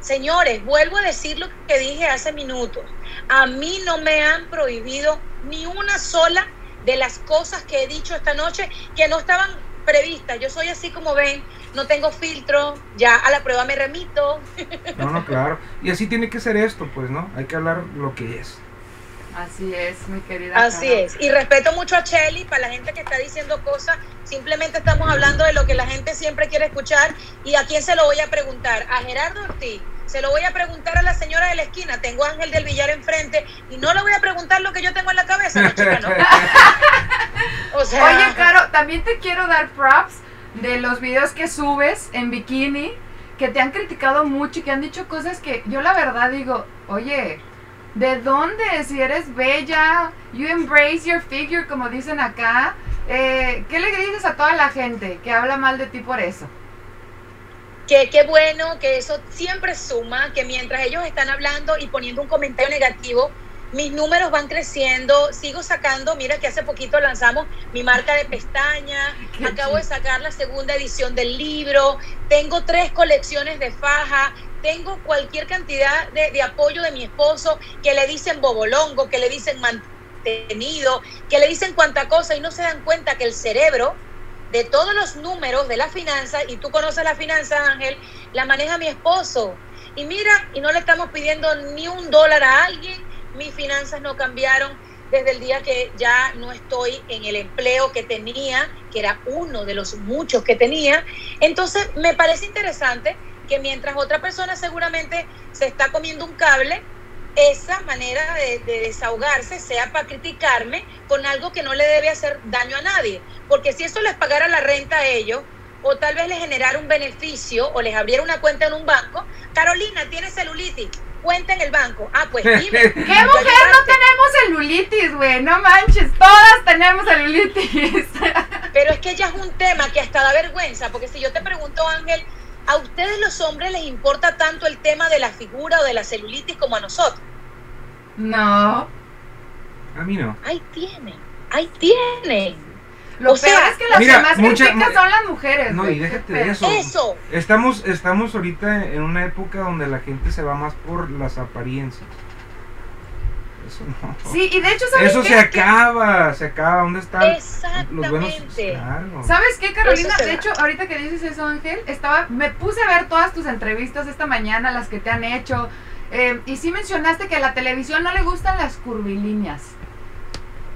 señores, vuelvo a decir lo que dije hace minutos, a mí no me han prohibido ni una sola de las cosas que he dicho esta noche que no estaban previstas. Yo soy así como ven, no tengo filtro, ya a la prueba me remito. No, no, claro. Y así tiene que ser esto, pues, ¿no? Hay que hablar lo que es. Así es, mi querida. Así es. Y respeto mucho a Shelly, para la gente que está diciendo cosas, simplemente estamos hablando de lo que la gente siempre quiere escuchar. ¿Y a quién se lo voy a preguntar? A Gerardo Ortiz. Se lo voy a preguntar a la señora de la esquina. Tengo a Ángel del Villar enfrente y no le voy a preguntar lo que yo tengo en la cabeza, no, chica, no. O sea, Oye, Caro, también te quiero dar props de los videos que subes en bikini, que te han criticado mucho y que han dicho cosas que yo la verdad digo, oye, ¿de dónde? Si eres bella, you embrace your figure, como dicen acá. Eh, ¿Qué le dices a toda la gente que habla mal de ti por eso? que qué bueno, que eso siempre suma, que mientras ellos están hablando y poniendo un comentario negativo, mis números van creciendo, sigo sacando, mira que hace poquito lanzamos mi marca de pestañas, acabo de sacar la segunda edición del libro, tengo tres colecciones de faja, tengo cualquier cantidad de, apoyo de mi esposo que le dicen bobolongo, que le dicen mantenido, que le dicen cuanta cosa y no se dan cuenta que el cerebro de todos los números de la finanza, y tú conoces la finanza, Ángel, la maneja mi esposo. Y mira, y no le estamos pidiendo ni un dólar a alguien, mis finanzas no cambiaron desde el día que ya no estoy en el empleo que tenía, que era uno de los muchos que tenía. Entonces, me parece interesante que mientras otra persona seguramente se está comiendo un cable, esa manera de, de desahogarse sea para criticarme con algo que no le debe hacer daño a nadie. Porque si eso les pagara la renta a ellos, o tal vez les generara un beneficio, o les abriera una cuenta en un banco, Carolina tiene celulitis, cuenta en el banco. Ah, pues dime. ¿Qué mujer no tenemos celulitis, güey? No manches, todas tenemos celulitis. Pero es que ya es un tema que hasta da vergüenza, porque si yo te pregunto, Ángel, ¿a ustedes los hombres les importa tanto el tema de la figura o de la celulitis como a nosotros? no. A mí no. Ahí tiene, ahí tiene. Lo O sea, es que las mira, que más mucha- critican son las mujeres. No, y déjate de eso. Eso. Estamos, estamos ahorita en una época donde la gente se va más por las apariencias. Eso no. Sí, y de hecho, ¿sabes Eso qué? se acaba, se acaba. ¿Dónde están los buenos? Exactamente. Claro. ¿Sabes qué, Carolina? De hecho, ahorita que dices eso, Ángel, estaba, me puse a ver todas tus entrevistas esta mañana, las que te han hecho, eh, y sí mencionaste que a la televisión no le gustan las curvilíneas.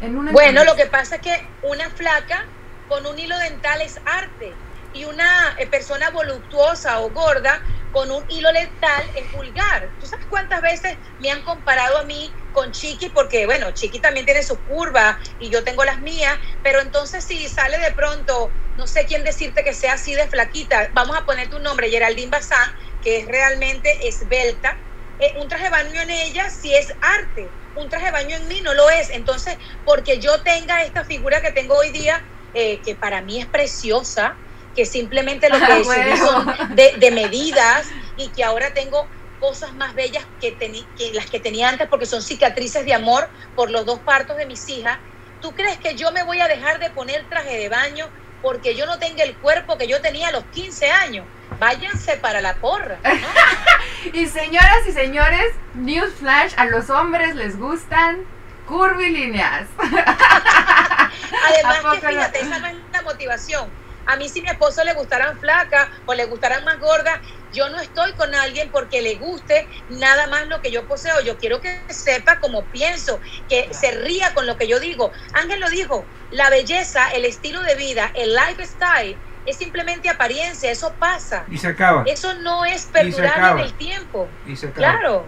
En una Bueno, lo que pasa es que una flaca con un hilo dental es arte y una eh, persona voluptuosa o gorda con un hilo dental es vulgar. ¿Tú sabes cuántas veces me han comparado a mí con Chiqui? Porque, bueno, Chiqui también tiene sus curvas y yo tengo las mías, pero entonces si sale de pronto, no sé quién decirte que sea así de flaquita, vamos a poner tu nombre, Geraldine Bazán, que es realmente esbelta, eh, un traje de baño en ella sí es arte, un traje de baño en mí no lo es. Entonces, porque yo tenga esta figura que tengo hoy día, eh, que para mí es preciosa, que simplemente lo que Ah, decidí bueno. son de, de medidas y que ahora tengo cosas más bellas que, que las que tenía antes porque son cicatrices de amor por los dos partos de mis hijas. ¿Tú crees que yo me voy a dejar de poner traje de baño porque yo no tenga el cuerpo que yo tenía a los 15 años? Váyanse para la porra. ¿no? Y señoras y señores, News Flash, a los hombres les gustan curvilíneas. Además ¿A poco que fíjate, no? esa no es la motivación. A mí si mi esposo le gustaran flacas o le gustaran más gordas, yo no estoy con alguien porque le guste nada más lo que yo poseo. Yo quiero que sepa cómo pienso, que se ría con lo que yo digo. Ángel lo dijo, la belleza, el estilo de vida, el lifestyle es simplemente apariencia, eso pasa. Y se acaba. Eso no es perdurable en el tiempo. Y se acaba. Claro.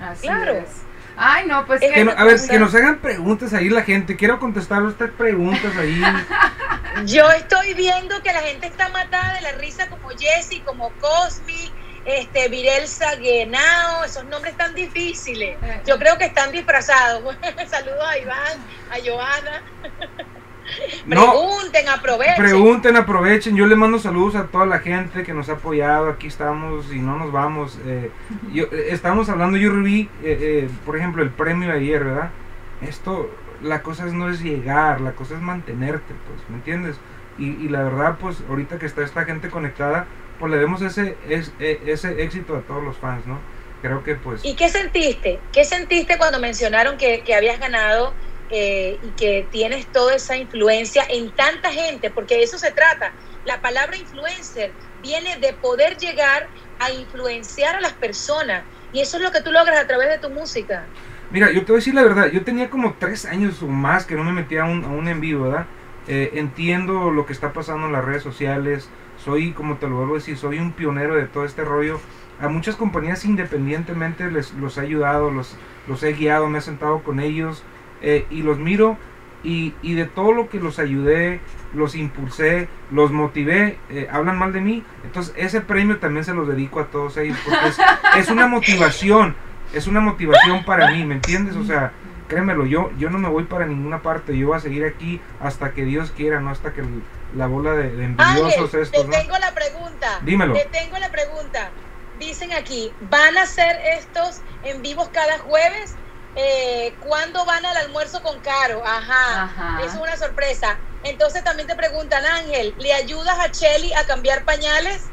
Así Claro. es. Ay, no, pues que- no- a ver, que nos hagan preguntas ahí la gente. Quiero contestar estas preguntas ahí. Yo estoy viendo que la gente está matada de la risa como Jessie, como Cosmi, este, Virelsa Guenao, esos nombres tan difíciles. Eh, Yo creo que están disfrazados. Saludos a Iván, a Joana. No. Pregunten, aprovechen. Pregunten, aprovechen. Yo le mando saludos a toda la gente que nos ha apoyado. Aquí estamos y no nos vamos. Eh, yo, eh, estamos hablando, yo vi, eh, eh, por ejemplo, el premio de ayer, ¿verdad? Esto, la cosa no es llegar, la cosa es mantenerte, pues, ¿me entiendes? Y, y la verdad, pues, ahorita que está esta gente conectada, pues le demos ese, es- eh, ese éxito a todos los fans, ¿no? Creo que, pues, ¿Y qué sentiste? ¿Qué sentiste cuando mencionaron que, que habías ganado eh, y que tienes toda esa influencia en tanta gente? Porque eso se trata. La palabra influencer viene de poder llegar a influenciar a las personas. Y eso es lo que tú logras a través de tu música. Mira, yo te voy a decir la verdad, yo tenía como tres años o más que no me metía a un, a un en vivo, ¿verdad? Eh, entiendo lo que está pasando en las redes sociales, soy, como te lo vuelvo a decir, soy un pionero de todo este rollo. A muchas compañías independientemente les los he ayudado, los, los he guiado, me he sentado con ellos eh, y los miro y, y de todo lo que los ayudé, los impulsé, los motivé, eh, hablan mal de mí. Entonces ese premio también se los dedico a todos ellos porque es, es una motivación, es una motivación para mí, ¿me entiendes? O sea, créemelo, yo, yo no me voy para ninguna parte, yo voy a seguir aquí hasta que Dios quiera, no hasta que la bola de, de envidiosos Ángel, estos, te ¿no? tengo la pregunta. Dímelo. Te tengo la pregunta. Dicen aquí, ¿van a hacer estos en vivos cada jueves? Eh, ¿Cuándo van al almuerzo con Caro? Ajá, es una sorpresa. Entonces también te preguntan, Ángel, ¿le ayudas a Chelly a cambiar pañales?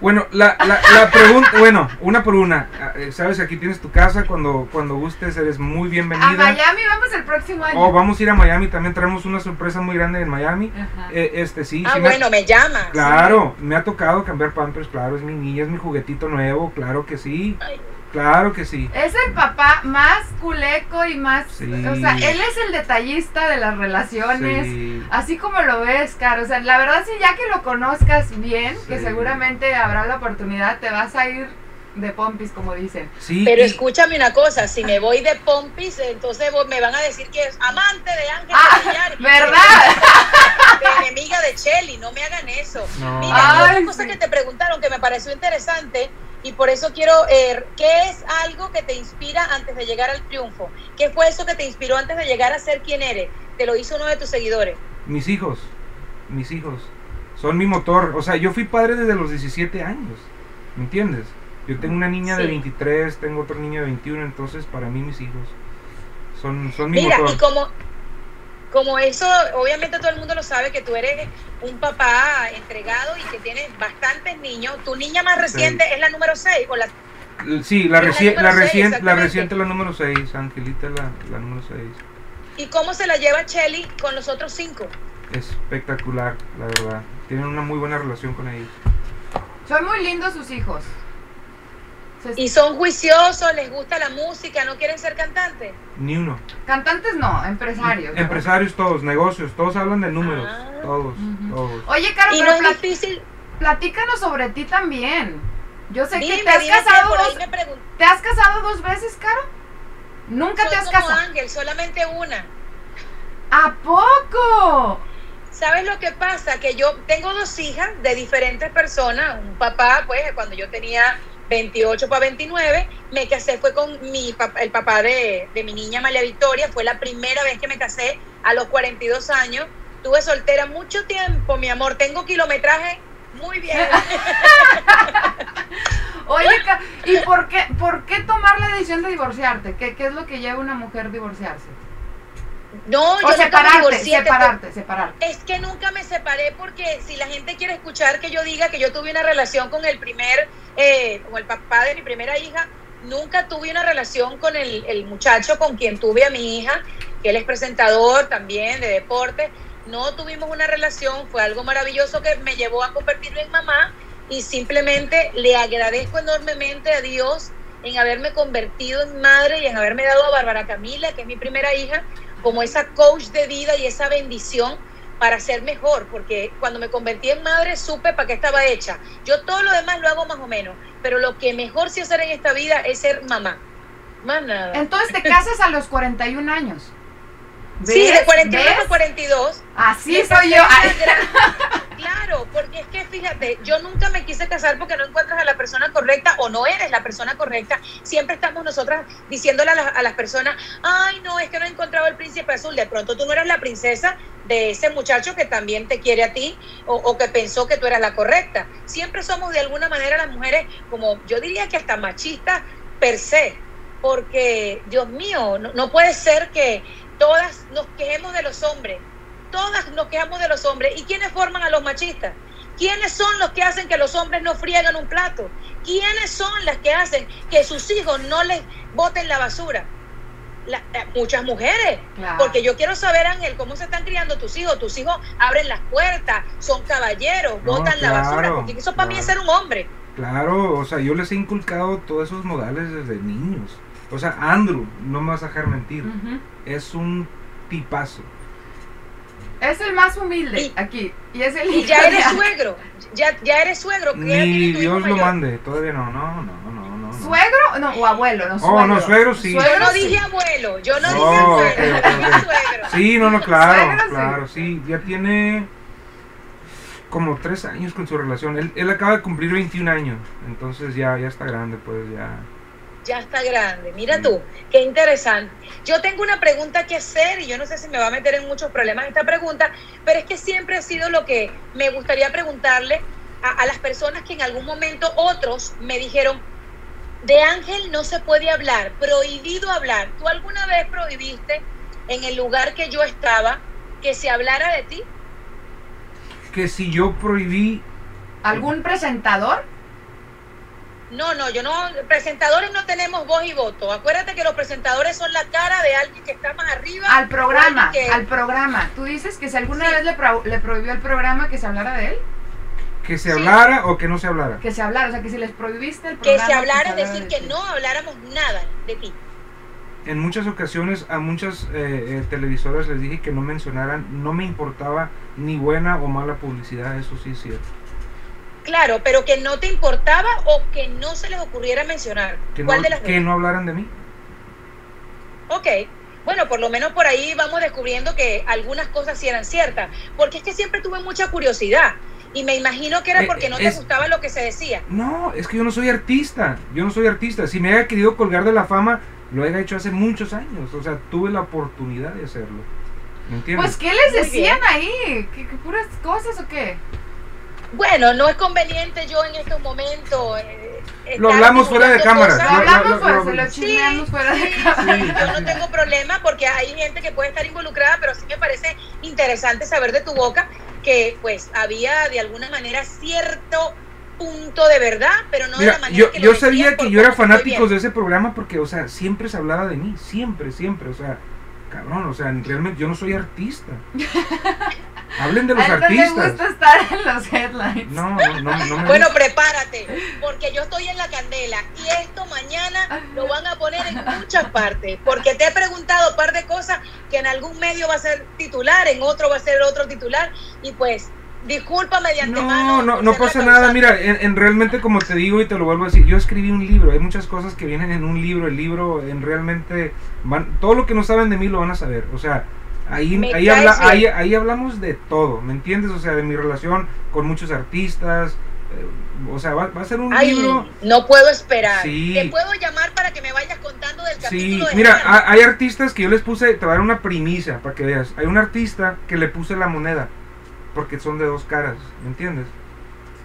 Bueno, la, la, la pregunta, bueno, una por una. Eh, Sabes, aquí tienes tu casa, cuando, cuando gustes eres muy A bienvenida. Miami vamos el próximo año. Oh, vamos a ir a Miami, también traemos una sorpresa muy grande en Miami. Ajá. Eh, este, sí, ah, sí me- bueno, me llamas. Claro, me ha tocado cambiar pampers, claro, es mi niña, es mi juguetito nuevo, claro que sí, Ay, claro que sí. Es el papá más culeco y más... Sí. O sea, él es el detallista de las relaciones. Sí. Así como lo ves, Caro. O sea, la verdad, sí, ya que lo conozcas bien, que seguramente habrá la oportunidad, te vas a ir de pompis, como dicen. Sí, Pero y- escúchame una cosa, si me voy de Pompis, entonces me van a decir que es amante de Ángel Ah, ¿verdad? de enemiga de Chelly, no me hagan eso. No. Mira, y otra Ay, cosa sí. que te preguntaron que me pareció interesante y por eso quiero, eh, ¿qué es algo que te inspira antes de llegar al triunfo? ¿Qué fue eso que te inspiró antes de llegar a ser quien eres? Te lo hizo uno de tus seguidores. mis hijos, mis hijos, son mi motor, o sea, yo fui padre desde los 17 años, ¿me entiendes? Yo tengo una niña de Sí. 23, tengo otro niño de 21, entonces para mí mis hijos son, son mi Mira, motor. y como, como eso, obviamente todo el mundo lo sabe que tú eres un papá entregado y que tienes bastantes niños. Tu niña más reciente es la número 6 o la Sí, la, la reci- la, seis, reciente, la reciente es la número 6, Angelita es la, la número 6. ¿Y cómo se la lleva Chelly con los otros cinco? Espectacular, la verdad. Tienen una muy buena relación con ellos. Son muy lindos sus hijos. Y son juiciosos, les gusta la música, no quieren ser cantantes. Ni uno. Cantantes no, empresarios. Empresarios todos, negocios, todos hablan de números. Ah. Todos, todos. Oye, Caro, Y pero no es plat- difícil. platícanos sobre ti también. Yo sé que te has casado dos, ¿Te has casado dos veces, Caro? Nunca te has como casado. Ángel, solamente una. ¿A poco? ¿Sabes lo que pasa? Que yo tengo dos hijas de diferentes personas. Un papá, pues, cuando yo tenía 28 para 29, me casé, fue con mi el papá de, de mi niña María Victoria. Fue la primera vez que me casé a los 42 años. Tuve soltera mucho tiempo, mi amor. Tengo kilometraje muy bien. Oye, ¿y por qué, por qué tomar la decisión de divorciarte? ¿Qué, qué es lo que lleva una mujer a divorciarse? No, yo O nunca me separarte, divorcié, te- separarte, separarte. Es que nunca me separé porque si la gente quiere escuchar que yo diga que yo tuve una relación con el primer, eh, con el papá de mi primera hija, nunca tuve una relación con el, el muchacho con quien tuve a mi hija, que él es presentador también de deporte. No tuvimos una relación, fue algo maravilloso que me llevó a convertirme en mamá y simplemente le agradezco enormemente a Dios en haberme convertido en madre y en haberme dado a Bárbara Camila, que es mi primera hija, como esa coach de vida y esa bendición para ser mejor, porque cuando me convertí en madre supe para qué estaba hecha. Yo todo lo demás lo hago más o menos, pero lo que mejor sé hacer en esta vida es ser mamá. Más nada. Entonces te casas a los 41 años. Sí, de ¿Ves? 41 ¿Ves? a 42. Así soy yo. Claro, porque es que fíjate, yo nunca me quise casar porque no encuentras a la persona correcta o no eres la persona correcta. Siempre estamos nosotras diciéndole a, las- a las personas, ay, no, es que no he encontrado el príncipe azul. De pronto tú no eres la princesa de ese muchacho que también te quiere a ti o, que pensó que tú eras la correcta. Siempre somos de alguna manera las mujeres, como yo diría que hasta machistas per se, porque Dios mío, no puede ser que todas nos quejemos de los hombres, todas nos quejamos de los hombres. ¿Y quiénes forman a los machistas? ¿Quiénes son los que hacen que los hombres no friegan un plato? ¿Quiénes son las que hacen que sus hijos no les boten la basura? La- eh, muchas mujeres. Claro. Porque yo quiero saber, Ángel, cómo se están criando tus hijos. Tus hijos abren las puertas, son caballeros, No, botan la basura. Porque eso para mí es ser un hombre. Claro, o sea, yo les he inculcado todos esos modales desde niños. O sea, Andrew, no me vas a dejar mentir, es un tipazo. Es el más humilde Y- aquí. Y es el Y ya eres suegro. Ya, ya eres suegro. ¿Qué edad Ni tiene tu hijo Dios lo mayor? mande, todavía no, no, no, no. ¿Suegro? No, o abuelo, no Oh, suegro. no, suegro sí. Yo Suegro no sí. dije abuelo, yo no Oh, dije abuelo, ok, ok, dije ok. suegro. Sí, no, no, claro, Suegro sí. claro, sí, ya tiene como tres años con su relación. Él, él acaba de cumplir 21 años, entonces ya, ya está grande, pues ya. Ya está grande, mira Sí. tú, qué interesante. Yo tengo una pregunta que hacer y yo no sé si me va a meter en muchos problemas esta pregunta, pero es que siempre ha sido lo que me gustaría preguntarle a, a las personas que en algún momento otros me dijeron, de Ángel no se puede hablar, prohibido hablar. ¿Tú alguna vez prohibiste en el lugar que yo estaba que se hablara de ti? Que si yo prohibí, ¿Algún presentador? No, no, yo no, presentadores no tenemos voz y voto. Acuérdate que los presentadores son la cara de alguien que está más arriba. Al programa, que- al programa. ¿Tú dices que si alguna Sí. vez le, pro- le prohibió el programa que se hablara de él? que se Sí. hablara o que no se hablara. Que se hablara, o sea, que si les prohibiste el que programa... se hablara, hablara decir de que ti. no habláramos nada de ti. En muchas ocasiones a muchas eh, eh, televisoras les dije que no mencionaran, no me importaba ni buena o mala publicidad, eso sí es cierto. Claro, pero que no te importaba o que no se les ocurriera mencionar. Que ¿Cuál no, de las que dos? no hablaran de mí. Ok. Bueno, por lo menos por ahí vamos descubriendo que algunas cosas sí eran ciertas. Porque es que siempre tuve mucha curiosidad. Y me imagino que era Eh, porque no es- te gustaba lo que se decía. No, es que yo no soy artista, yo no soy artista. Si me haya querido colgar de la fama, lo he hecho hace muchos años. O sea, tuve la oportunidad de hacerlo. ¿Me entiendes? Pues, ¿qué les decían ahí? ¿Qué, qué puras cosas o qué? Bueno, no es conveniente yo en estos momentos. eh, Lo hablamos fuera de cámara. Lo hablamos, se lo chismeamos fuera de cámara. sí, yo no tengo problema porque hay gente que puede estar involucrada, pero sí me parece interesante saber de tu boca que pues había de alguna manera cierto punto de verdad, pero no de la manera yo, que lo yo sabía que yo era fanático de ese programa porque, o sea, siempre se hablaba de mí, siempre, siempre, o sea, cabrón, o sea, realmente yo no soy artista. Hablen de los A artistas. gusta estar en los headlines. No, no, no, no me Bueno, gusta. prepárate, porque yo estoy en la candela y esto mañana lo van a poner en muchas partes, porque te he preguntado un par de cosas que en algún medio va a ser titular, en otro va a ser otro titular, y pues, discúlpame de antemano. No, no, no pasa nada. causante. Mira, en, en realmente como te digo y te lo vuelvo a decir, yo escribí un libro. Hay muchas cosas que vienen en un libro. El libro, en realmente, van, todo lo que no saben de mí lo van a saber. O sea, ahí, ahí, habla, ahí, ahí hablamos de todo, ¿me entiendes? O sea, de mi relación con muchos artistas. eh, o sea, va, va a ser un Ay, libro. no puedo esperar. Sí. Te puedo llamar para que me vayas contando del Sí, capítulo de mira, hay artistas que yo les puse, te voy a dar una primicia para que veas. Hay un artista que le puse la moneda porque son de dos caras, ¿me entiendes?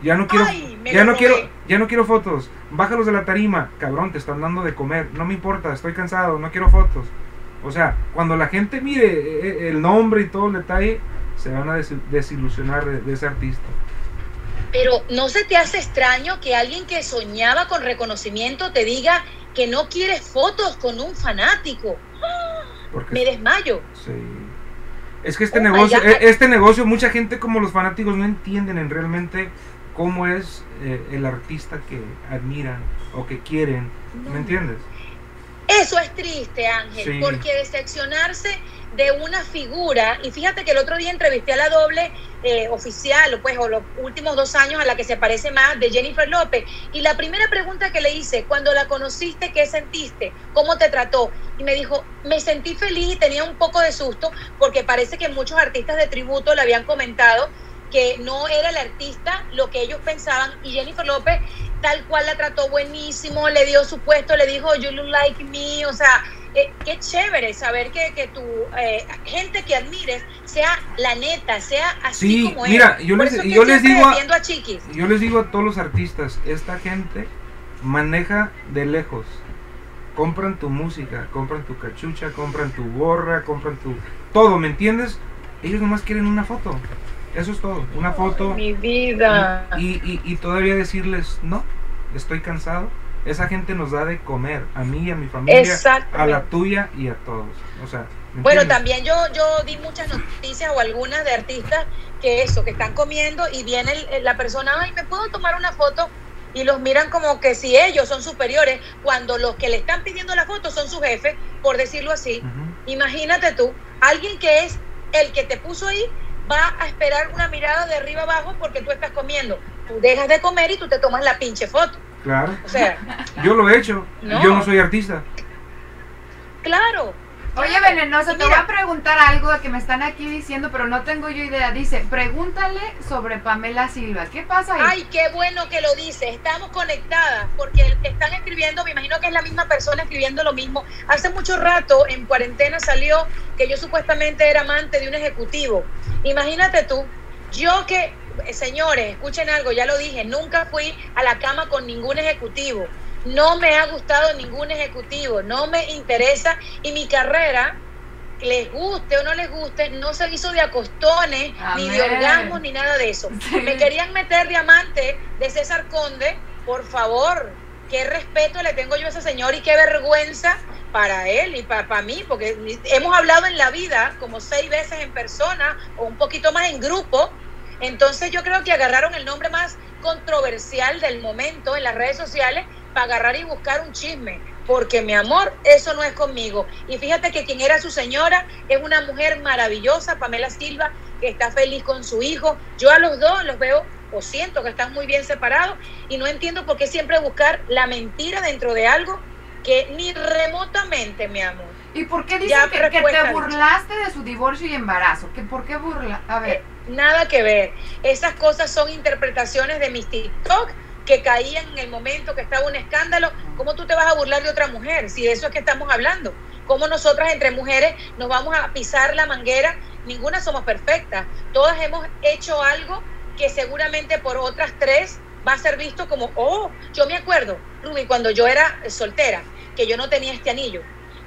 Ya no quiero, Ay, ya no quiero, ya no quiero fotos. Bájalos de la tarima, cabrón, te están dando de comer. No me importa, estoy cansado, no quiero fotos. O sea, cuando la gente mire eh, eh, el nombre y todo el detalle, se van a desi- desilusionar de, de ese artista. Pero ¿no se te hace extraño que alguien que soñaba con reconocimiento te diga que no quieres fotos con un fanático? Porque Me desmayo. Sí. Es que este Oh negocio, e- este negocio, mucha gente como los fanáticos no entienden en realmente cómo es eh, el artista que admiran o que quieren, ¿me entiendes? Eso es triste, Ángel, Sí. porque decepcionarse de una figura, y fíjate que el otro día entrevisté a la doble eh, oficial, o pues, o los últimos dos años a la que se parece más, de Jennifer López, y la primera pregunta que le hice, cuando la conociste, ¿qué sentiste? ¿Cómo te trató? Y me dijo, me sentí feliz y tenía un poco de susto, porque parece que muchos artistas de tributo le habían comentado que no era el artista lo que ellos pensaban y Jennifer López tal cual la trató buenísimo, le dio su puesto, le dijo, you look like me, o sea, eh, qué chévere saber que, que tu eh, gente que admires sea la neta, sea así Sí, como mira, es. yo les- yo les digo a Chiquis. Yo les digo a todos los artistas, esta gente maneja de lejos. Compran tu música, compran tu cachucha, compran tu gorra, compran tu... Todo, ¿me entiendes? Ellos nomás quieren una foto. Eso es todo, una foto. Mi vida. Y, y, y todavía decirles, no, estoy cansado. Esa gente nos da de comer, a mí y a mi familia, a la tuya y a todos. O sea, ¿me Bueno, también yo, yo di muchas noticias o algunas de artistas que eso, que están comiendo y viene el- la persona, ay, ¿me puedo tomar una foto? Y los miran como que si ellos son superiores, cuando los que le están pidiendo la foto son su jefe, por decirlo así. Imagínate tú, alguien que es el que te puso ahí, va a esperar una mirada de arriba abajo porque tú estás comiendo. Tú dejas de comer y tú te tomas la pinche foto. Claro, O sea, yo lo he hecho. No. Yo no soy artista. claro. Oye, Y te voy a preguntar algo que me están aquí diciendo, pero no tengo yo idea. Dice, pregúntale sobre Pamela Silva. ¿Qué pasa ahí? Ay, qué bueno que lo dice. Estamos conectadas porque están escribiendo, me imagino que es la misma persona escribiendo lo mismo. Hace mucho rato en cuarentena salió que yo supuestamente era amante de un ejecutivo. Imagínate tú, yo que, eh, señores, escuchen algo, ya lo dije, nunca fui a la cama con ningún ejecutivo. No me ha gustado ningún ejecutivo, no me interesa y mi carrera les guste o no les guste, no se hizo de acostones, ni de orgasmos, ni nada de eso. Sí. Me querían meter diamante de César Conde, por favor, qué respeto le tengo yo a ese señor y qué vergüenza para él y para, mí, porque hemos hablado en la vida como seis veces en persona o un poquito más en grupo. Entonces yo creo que agarraron el nombre más controversial del momento en las redes sociales para agarrar y buscar un chisme. Porque mi amor, eso no es conmigo. Y fíjate que quien era su señora es una mujer maravillosa, Pamela Silva, que está feliz con su hijo. Yo a los dos los veo o siento que están muy bien separados y no entiendo por qué siempre buscar la mentira dentro de algo que ni remotamente, mi amor. ¿Y por qué dicen que, te burlaste de su divorcio y embarazo? ¿Que ¿Por qué burla? A ver, Nada que ver. Esas cosas son interpretaciones de mis TikTok que caían en el momento que estaba un escándalo. ¿Cómo tú te vas a burlar de otra mujer? Si de eso es que estamos hablando. ¿Cómo nosotras entre mujeres nos vamos a pisar la manguera? Ninguna somos perfectas. Todas hemos hecho algo que seguramente por otras tres va a ser visto como, oh, yo me acuerdo, Ruby, cuando yo era soltera, que yo no tenía este anillo.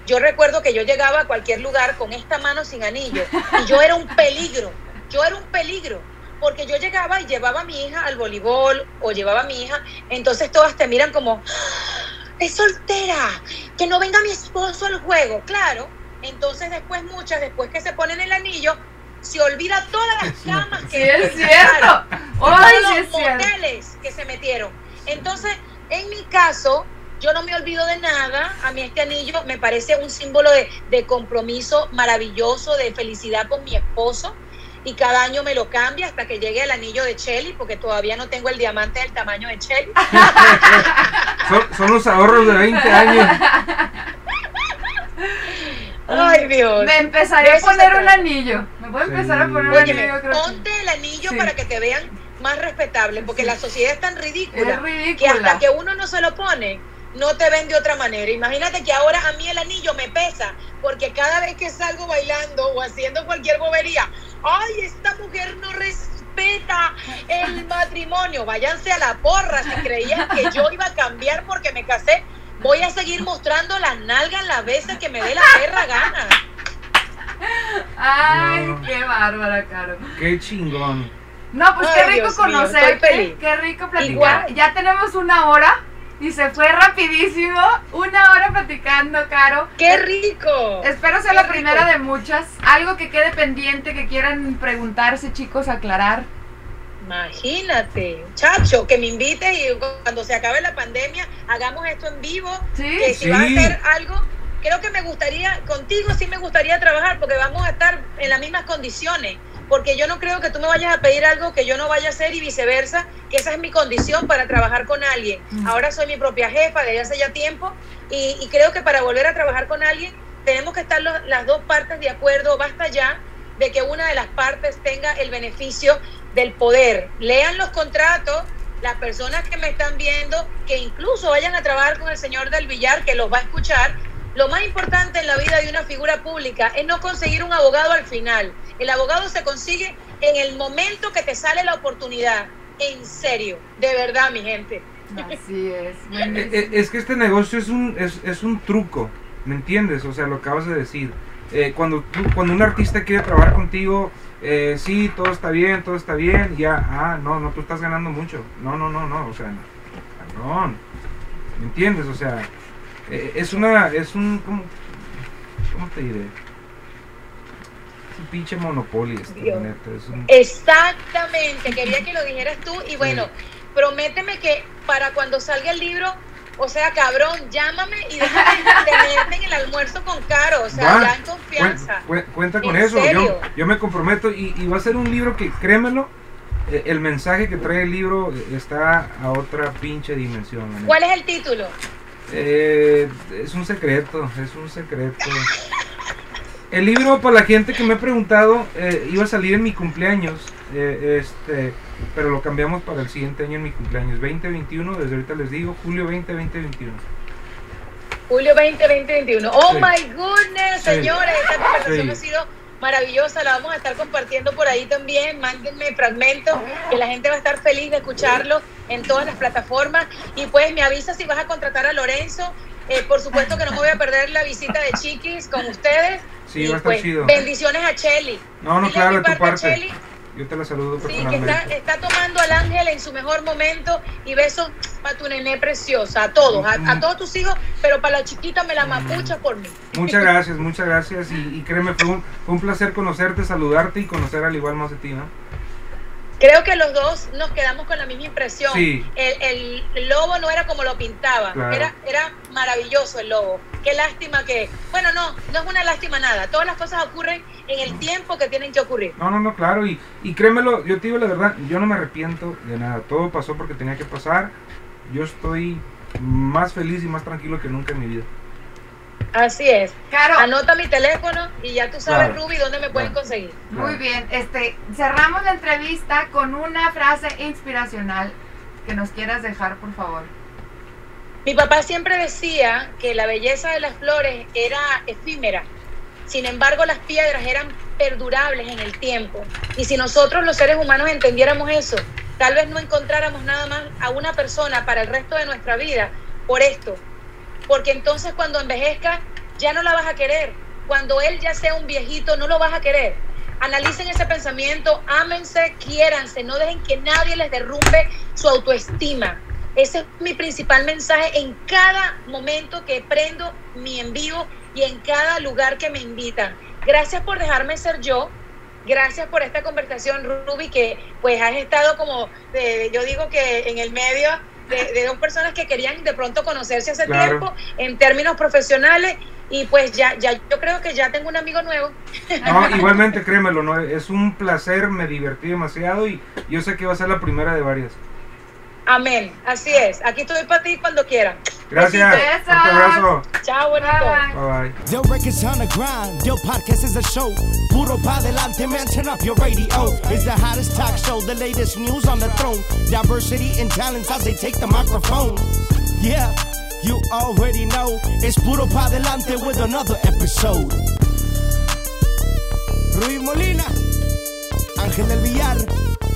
Yo recuerdo que yo llegaba a cualquier lugar con esta mano sin anillo y yo era un peligro, yo era un peligro, porque yo llegaba y llevaba a mi hija al voleibol o llevaba a mi hija, entonces todas te miran como, "Ah, es soltera, que no venga mi esposo al juego, claro. Entonces después muchas, después que se ponen el anillo, se olvida todas las camas que sí es cierto. todos los sí es cierto. moteles que se metieron. Entonces, en mi caso, yo no me olvido de nada. A mí este anillo me parece un símbolo de, de compromiso maravilloso, de felicidad con mi esposo. Y cada año me lo cambia hasta que llegue el anillo de Shelly, porque todavía no tengo el diamante del tamaño de Shelly. Son, son los ahorros de 20 años. Ay, Dios. Me empezaré a poner un anillo. Me voy a Sí. empezar a poner un Óyeme, anillo. creo que- ponte el anillo Sí. para que te vean más respetable, porque Sí. la sociedad es tan ridícula, Es que ridícula. hasta que uno no se lo pone, no te ven de otra manera. Imagínate que ahora a mí el anillo me pesa, porque cada vez que salgo bailando o haciendo cualquier bobería, ay, esta mujer no respeta el matrimonio. Váyanse a la porra si creían que yo iba a cambiar porque me casé. Voy a seguir mostrando las nalgas las veces que me dé la perra gana. Ay, No. qué bárbara, Caro. Qué chingón. No, pues Ay, qué rico Dios mío, feliz. qué rico platicar. Igual. Ya tenemos una hora y se fue rapidísimo. Una hora platicando, Caro. ¡Qué rico! Espero sea Qué la rico. primera de muchas. Algo que quede pendiente, que quieran preguntarse, chicos, aclarar. Imagínate, chacho, que me invites y cuando se acabe la pandemia hagamos esto en vivo. Sí. Que si Sí. vas a hacer algo, creo que me gustaría, contigo sí me gustaría trabajar porque vamos a estar en las mismas condiciones. Porque yo no creo que tú me vayas a pedir algo que yo no vaya a hacer y viceversa, que esa es mi condición para trabajar con alguien. Mm. Ahora soy mi propia jefa desde hace ya tiempo y, y creo que para volver a trabajar con alguien tenemos que estar los- las dos partes de acuerdo, basta ya de que una de las partes tenga el beneficio del poder. Lean los contratos, las personas que me están viendo, que incluso vayan a trabajar con el señor del billar, que los va a escuchar. Lo más importante en la vida de una figura pública es no conseguir un abogado al final. El abogado se consigue en el momento que te sale la oportunidad. En serio, de verdad, mi gente. Así es. Eh, eh, Es que este negocio es un, es, es un truco, ¿me entiendes? O sea, lo acabas de decir. Eh, cuando, tú, cuando un artista quiere trabajar contigo, eh, sí, todo está bien, todo está bien, ya, ah, no, no, tú estás ganando mucho. No, no, no, no, o sea, cabrón. ¿Me entiendes? O sea, eh, es una, es un, ¿cómo, cómo te diré? Un pinche monopolio neta, es un- Exactamente, quería que lo dijeras tú y bueno, prométeme que para cuando salga el libro, o sea, cabrón, llámame y déjame tenerte en el almuerzo con Caro, o sea, Va, ya en confianza. cuen- cuenta con ¿En eso, yo, serio? yo me comprometo y, y va a ser un libro que, créemelo, eh, el mensaje que trae el libro está a otra pinche dimensión. ¿Cuál es el título? Eh, es un secreto, es un secreto. El libro, para la gente que me ha preguntado, eh, iba a salir en mi cumpleaños, eh, este, pero lo cambiamos para el siguiente año en mi cumpleaños, 2021, desde ahorita les digo, julio 20, 2021. Julio 20, 2021. Oh Sí. my goodness, Sí. señores, esta conversación Sí. ha sido maravillosa, la vamos a estar compartiendo por ahí también. Mándenme fragmentos, que la gente va a estar feliz de escucharlo en todas las plataformas. Y pues me avisa si vas a contratar a Lorenzo. Eh, por supuesto que no me voy a perder la visita de Chiquis con ustedes. Sí, Y, va a estar pues, chido. Bendiciones a Chelly. No, no, Dile claro, de tu parte. Chelly, Yo te la saludo Sí, que personalmente. está, está tomando al ángel en su mejor momento y besos para tu nené preciosa, a todos, a, a todos tus hijos, pero para la chiquita me la mapucha por mí. Muchas gracias, muchas gracias. Y, y créeme, fue un, fue un placer conocerte, saludarte y conocer al igual más de ti, ¿no? Creo que los dos nos quedamos con la misma impresión. Sí. El, lobo no era como lo pintaba, Claro. era, era maravilloso el lobo. Qué lástima que, bueno, no, no es una lástima nada. Todas las cosas ocurren en el tiempo que tienen que ocurrir. No, no, no, claro. Y, y créemelo, yo te digo la verdad, yo no me arrepiento de nada. Todo pasó porque tenía que pasar. Yo estoy más feliz y más tranquilo que nunca en mi vida. Así es. Anota mi teléfono y ya tú sabes, Claro. Ruby, dónde me pueden Claro. conseguir. muy Claro. bien. Este, cerramos la entrevista con una frase inspiracional que nos quieras dejar, por favor. Mi papá siempre decía que la belleza de las flores era efímera. Sin embargo, las piedras eran perdurables en el tiempo. Y si nosotros los seres humanos entendiéramos eso, tal vez no encontráramos nada más a una persona para el resto de nuestra vida por esto. Porque entonces cuando envejezca ya no la vas a querer. Cuando él ya sea un viejito no lo vas a querer. Analicen ese pensamiento, ámense, quiéranse, no dejen que nadie les derrumbe su autoestima. Ese es mi principal mensaje en cada momento que prendo mi en vivo y en cada lugar que me invitan. Gracias por dejarme ser yo. Gracias por esta conversación, Ruby, que pues has estado como, eh, yo digo que en el medio de, de dos personas que querían de pronto conocerse hace Claro. tiempo en términos profesionales y pues ya, ya yo creo que ya tengo un amigo nuevo. No, igualmente, créemelo, ¿no? es un placer, me divertí demasiado y yo sé que va a ser la primera de varias. Amén. Así es. Aquí estoy para ti cuando quieran. Gracias. Fuerte abrazo. Chao, bonito. Bye, bye. Bye bye. Yo records on the grind, yo podcast is a show. Puro pa delante, man, turn up your radio. It's the hottest talk show, the latest news on the throne. Diversity and talents as they take the microphone. Yeah, you already know. It's Puro pa delante with another episode. Ruiz Molina, Ángel del Villar.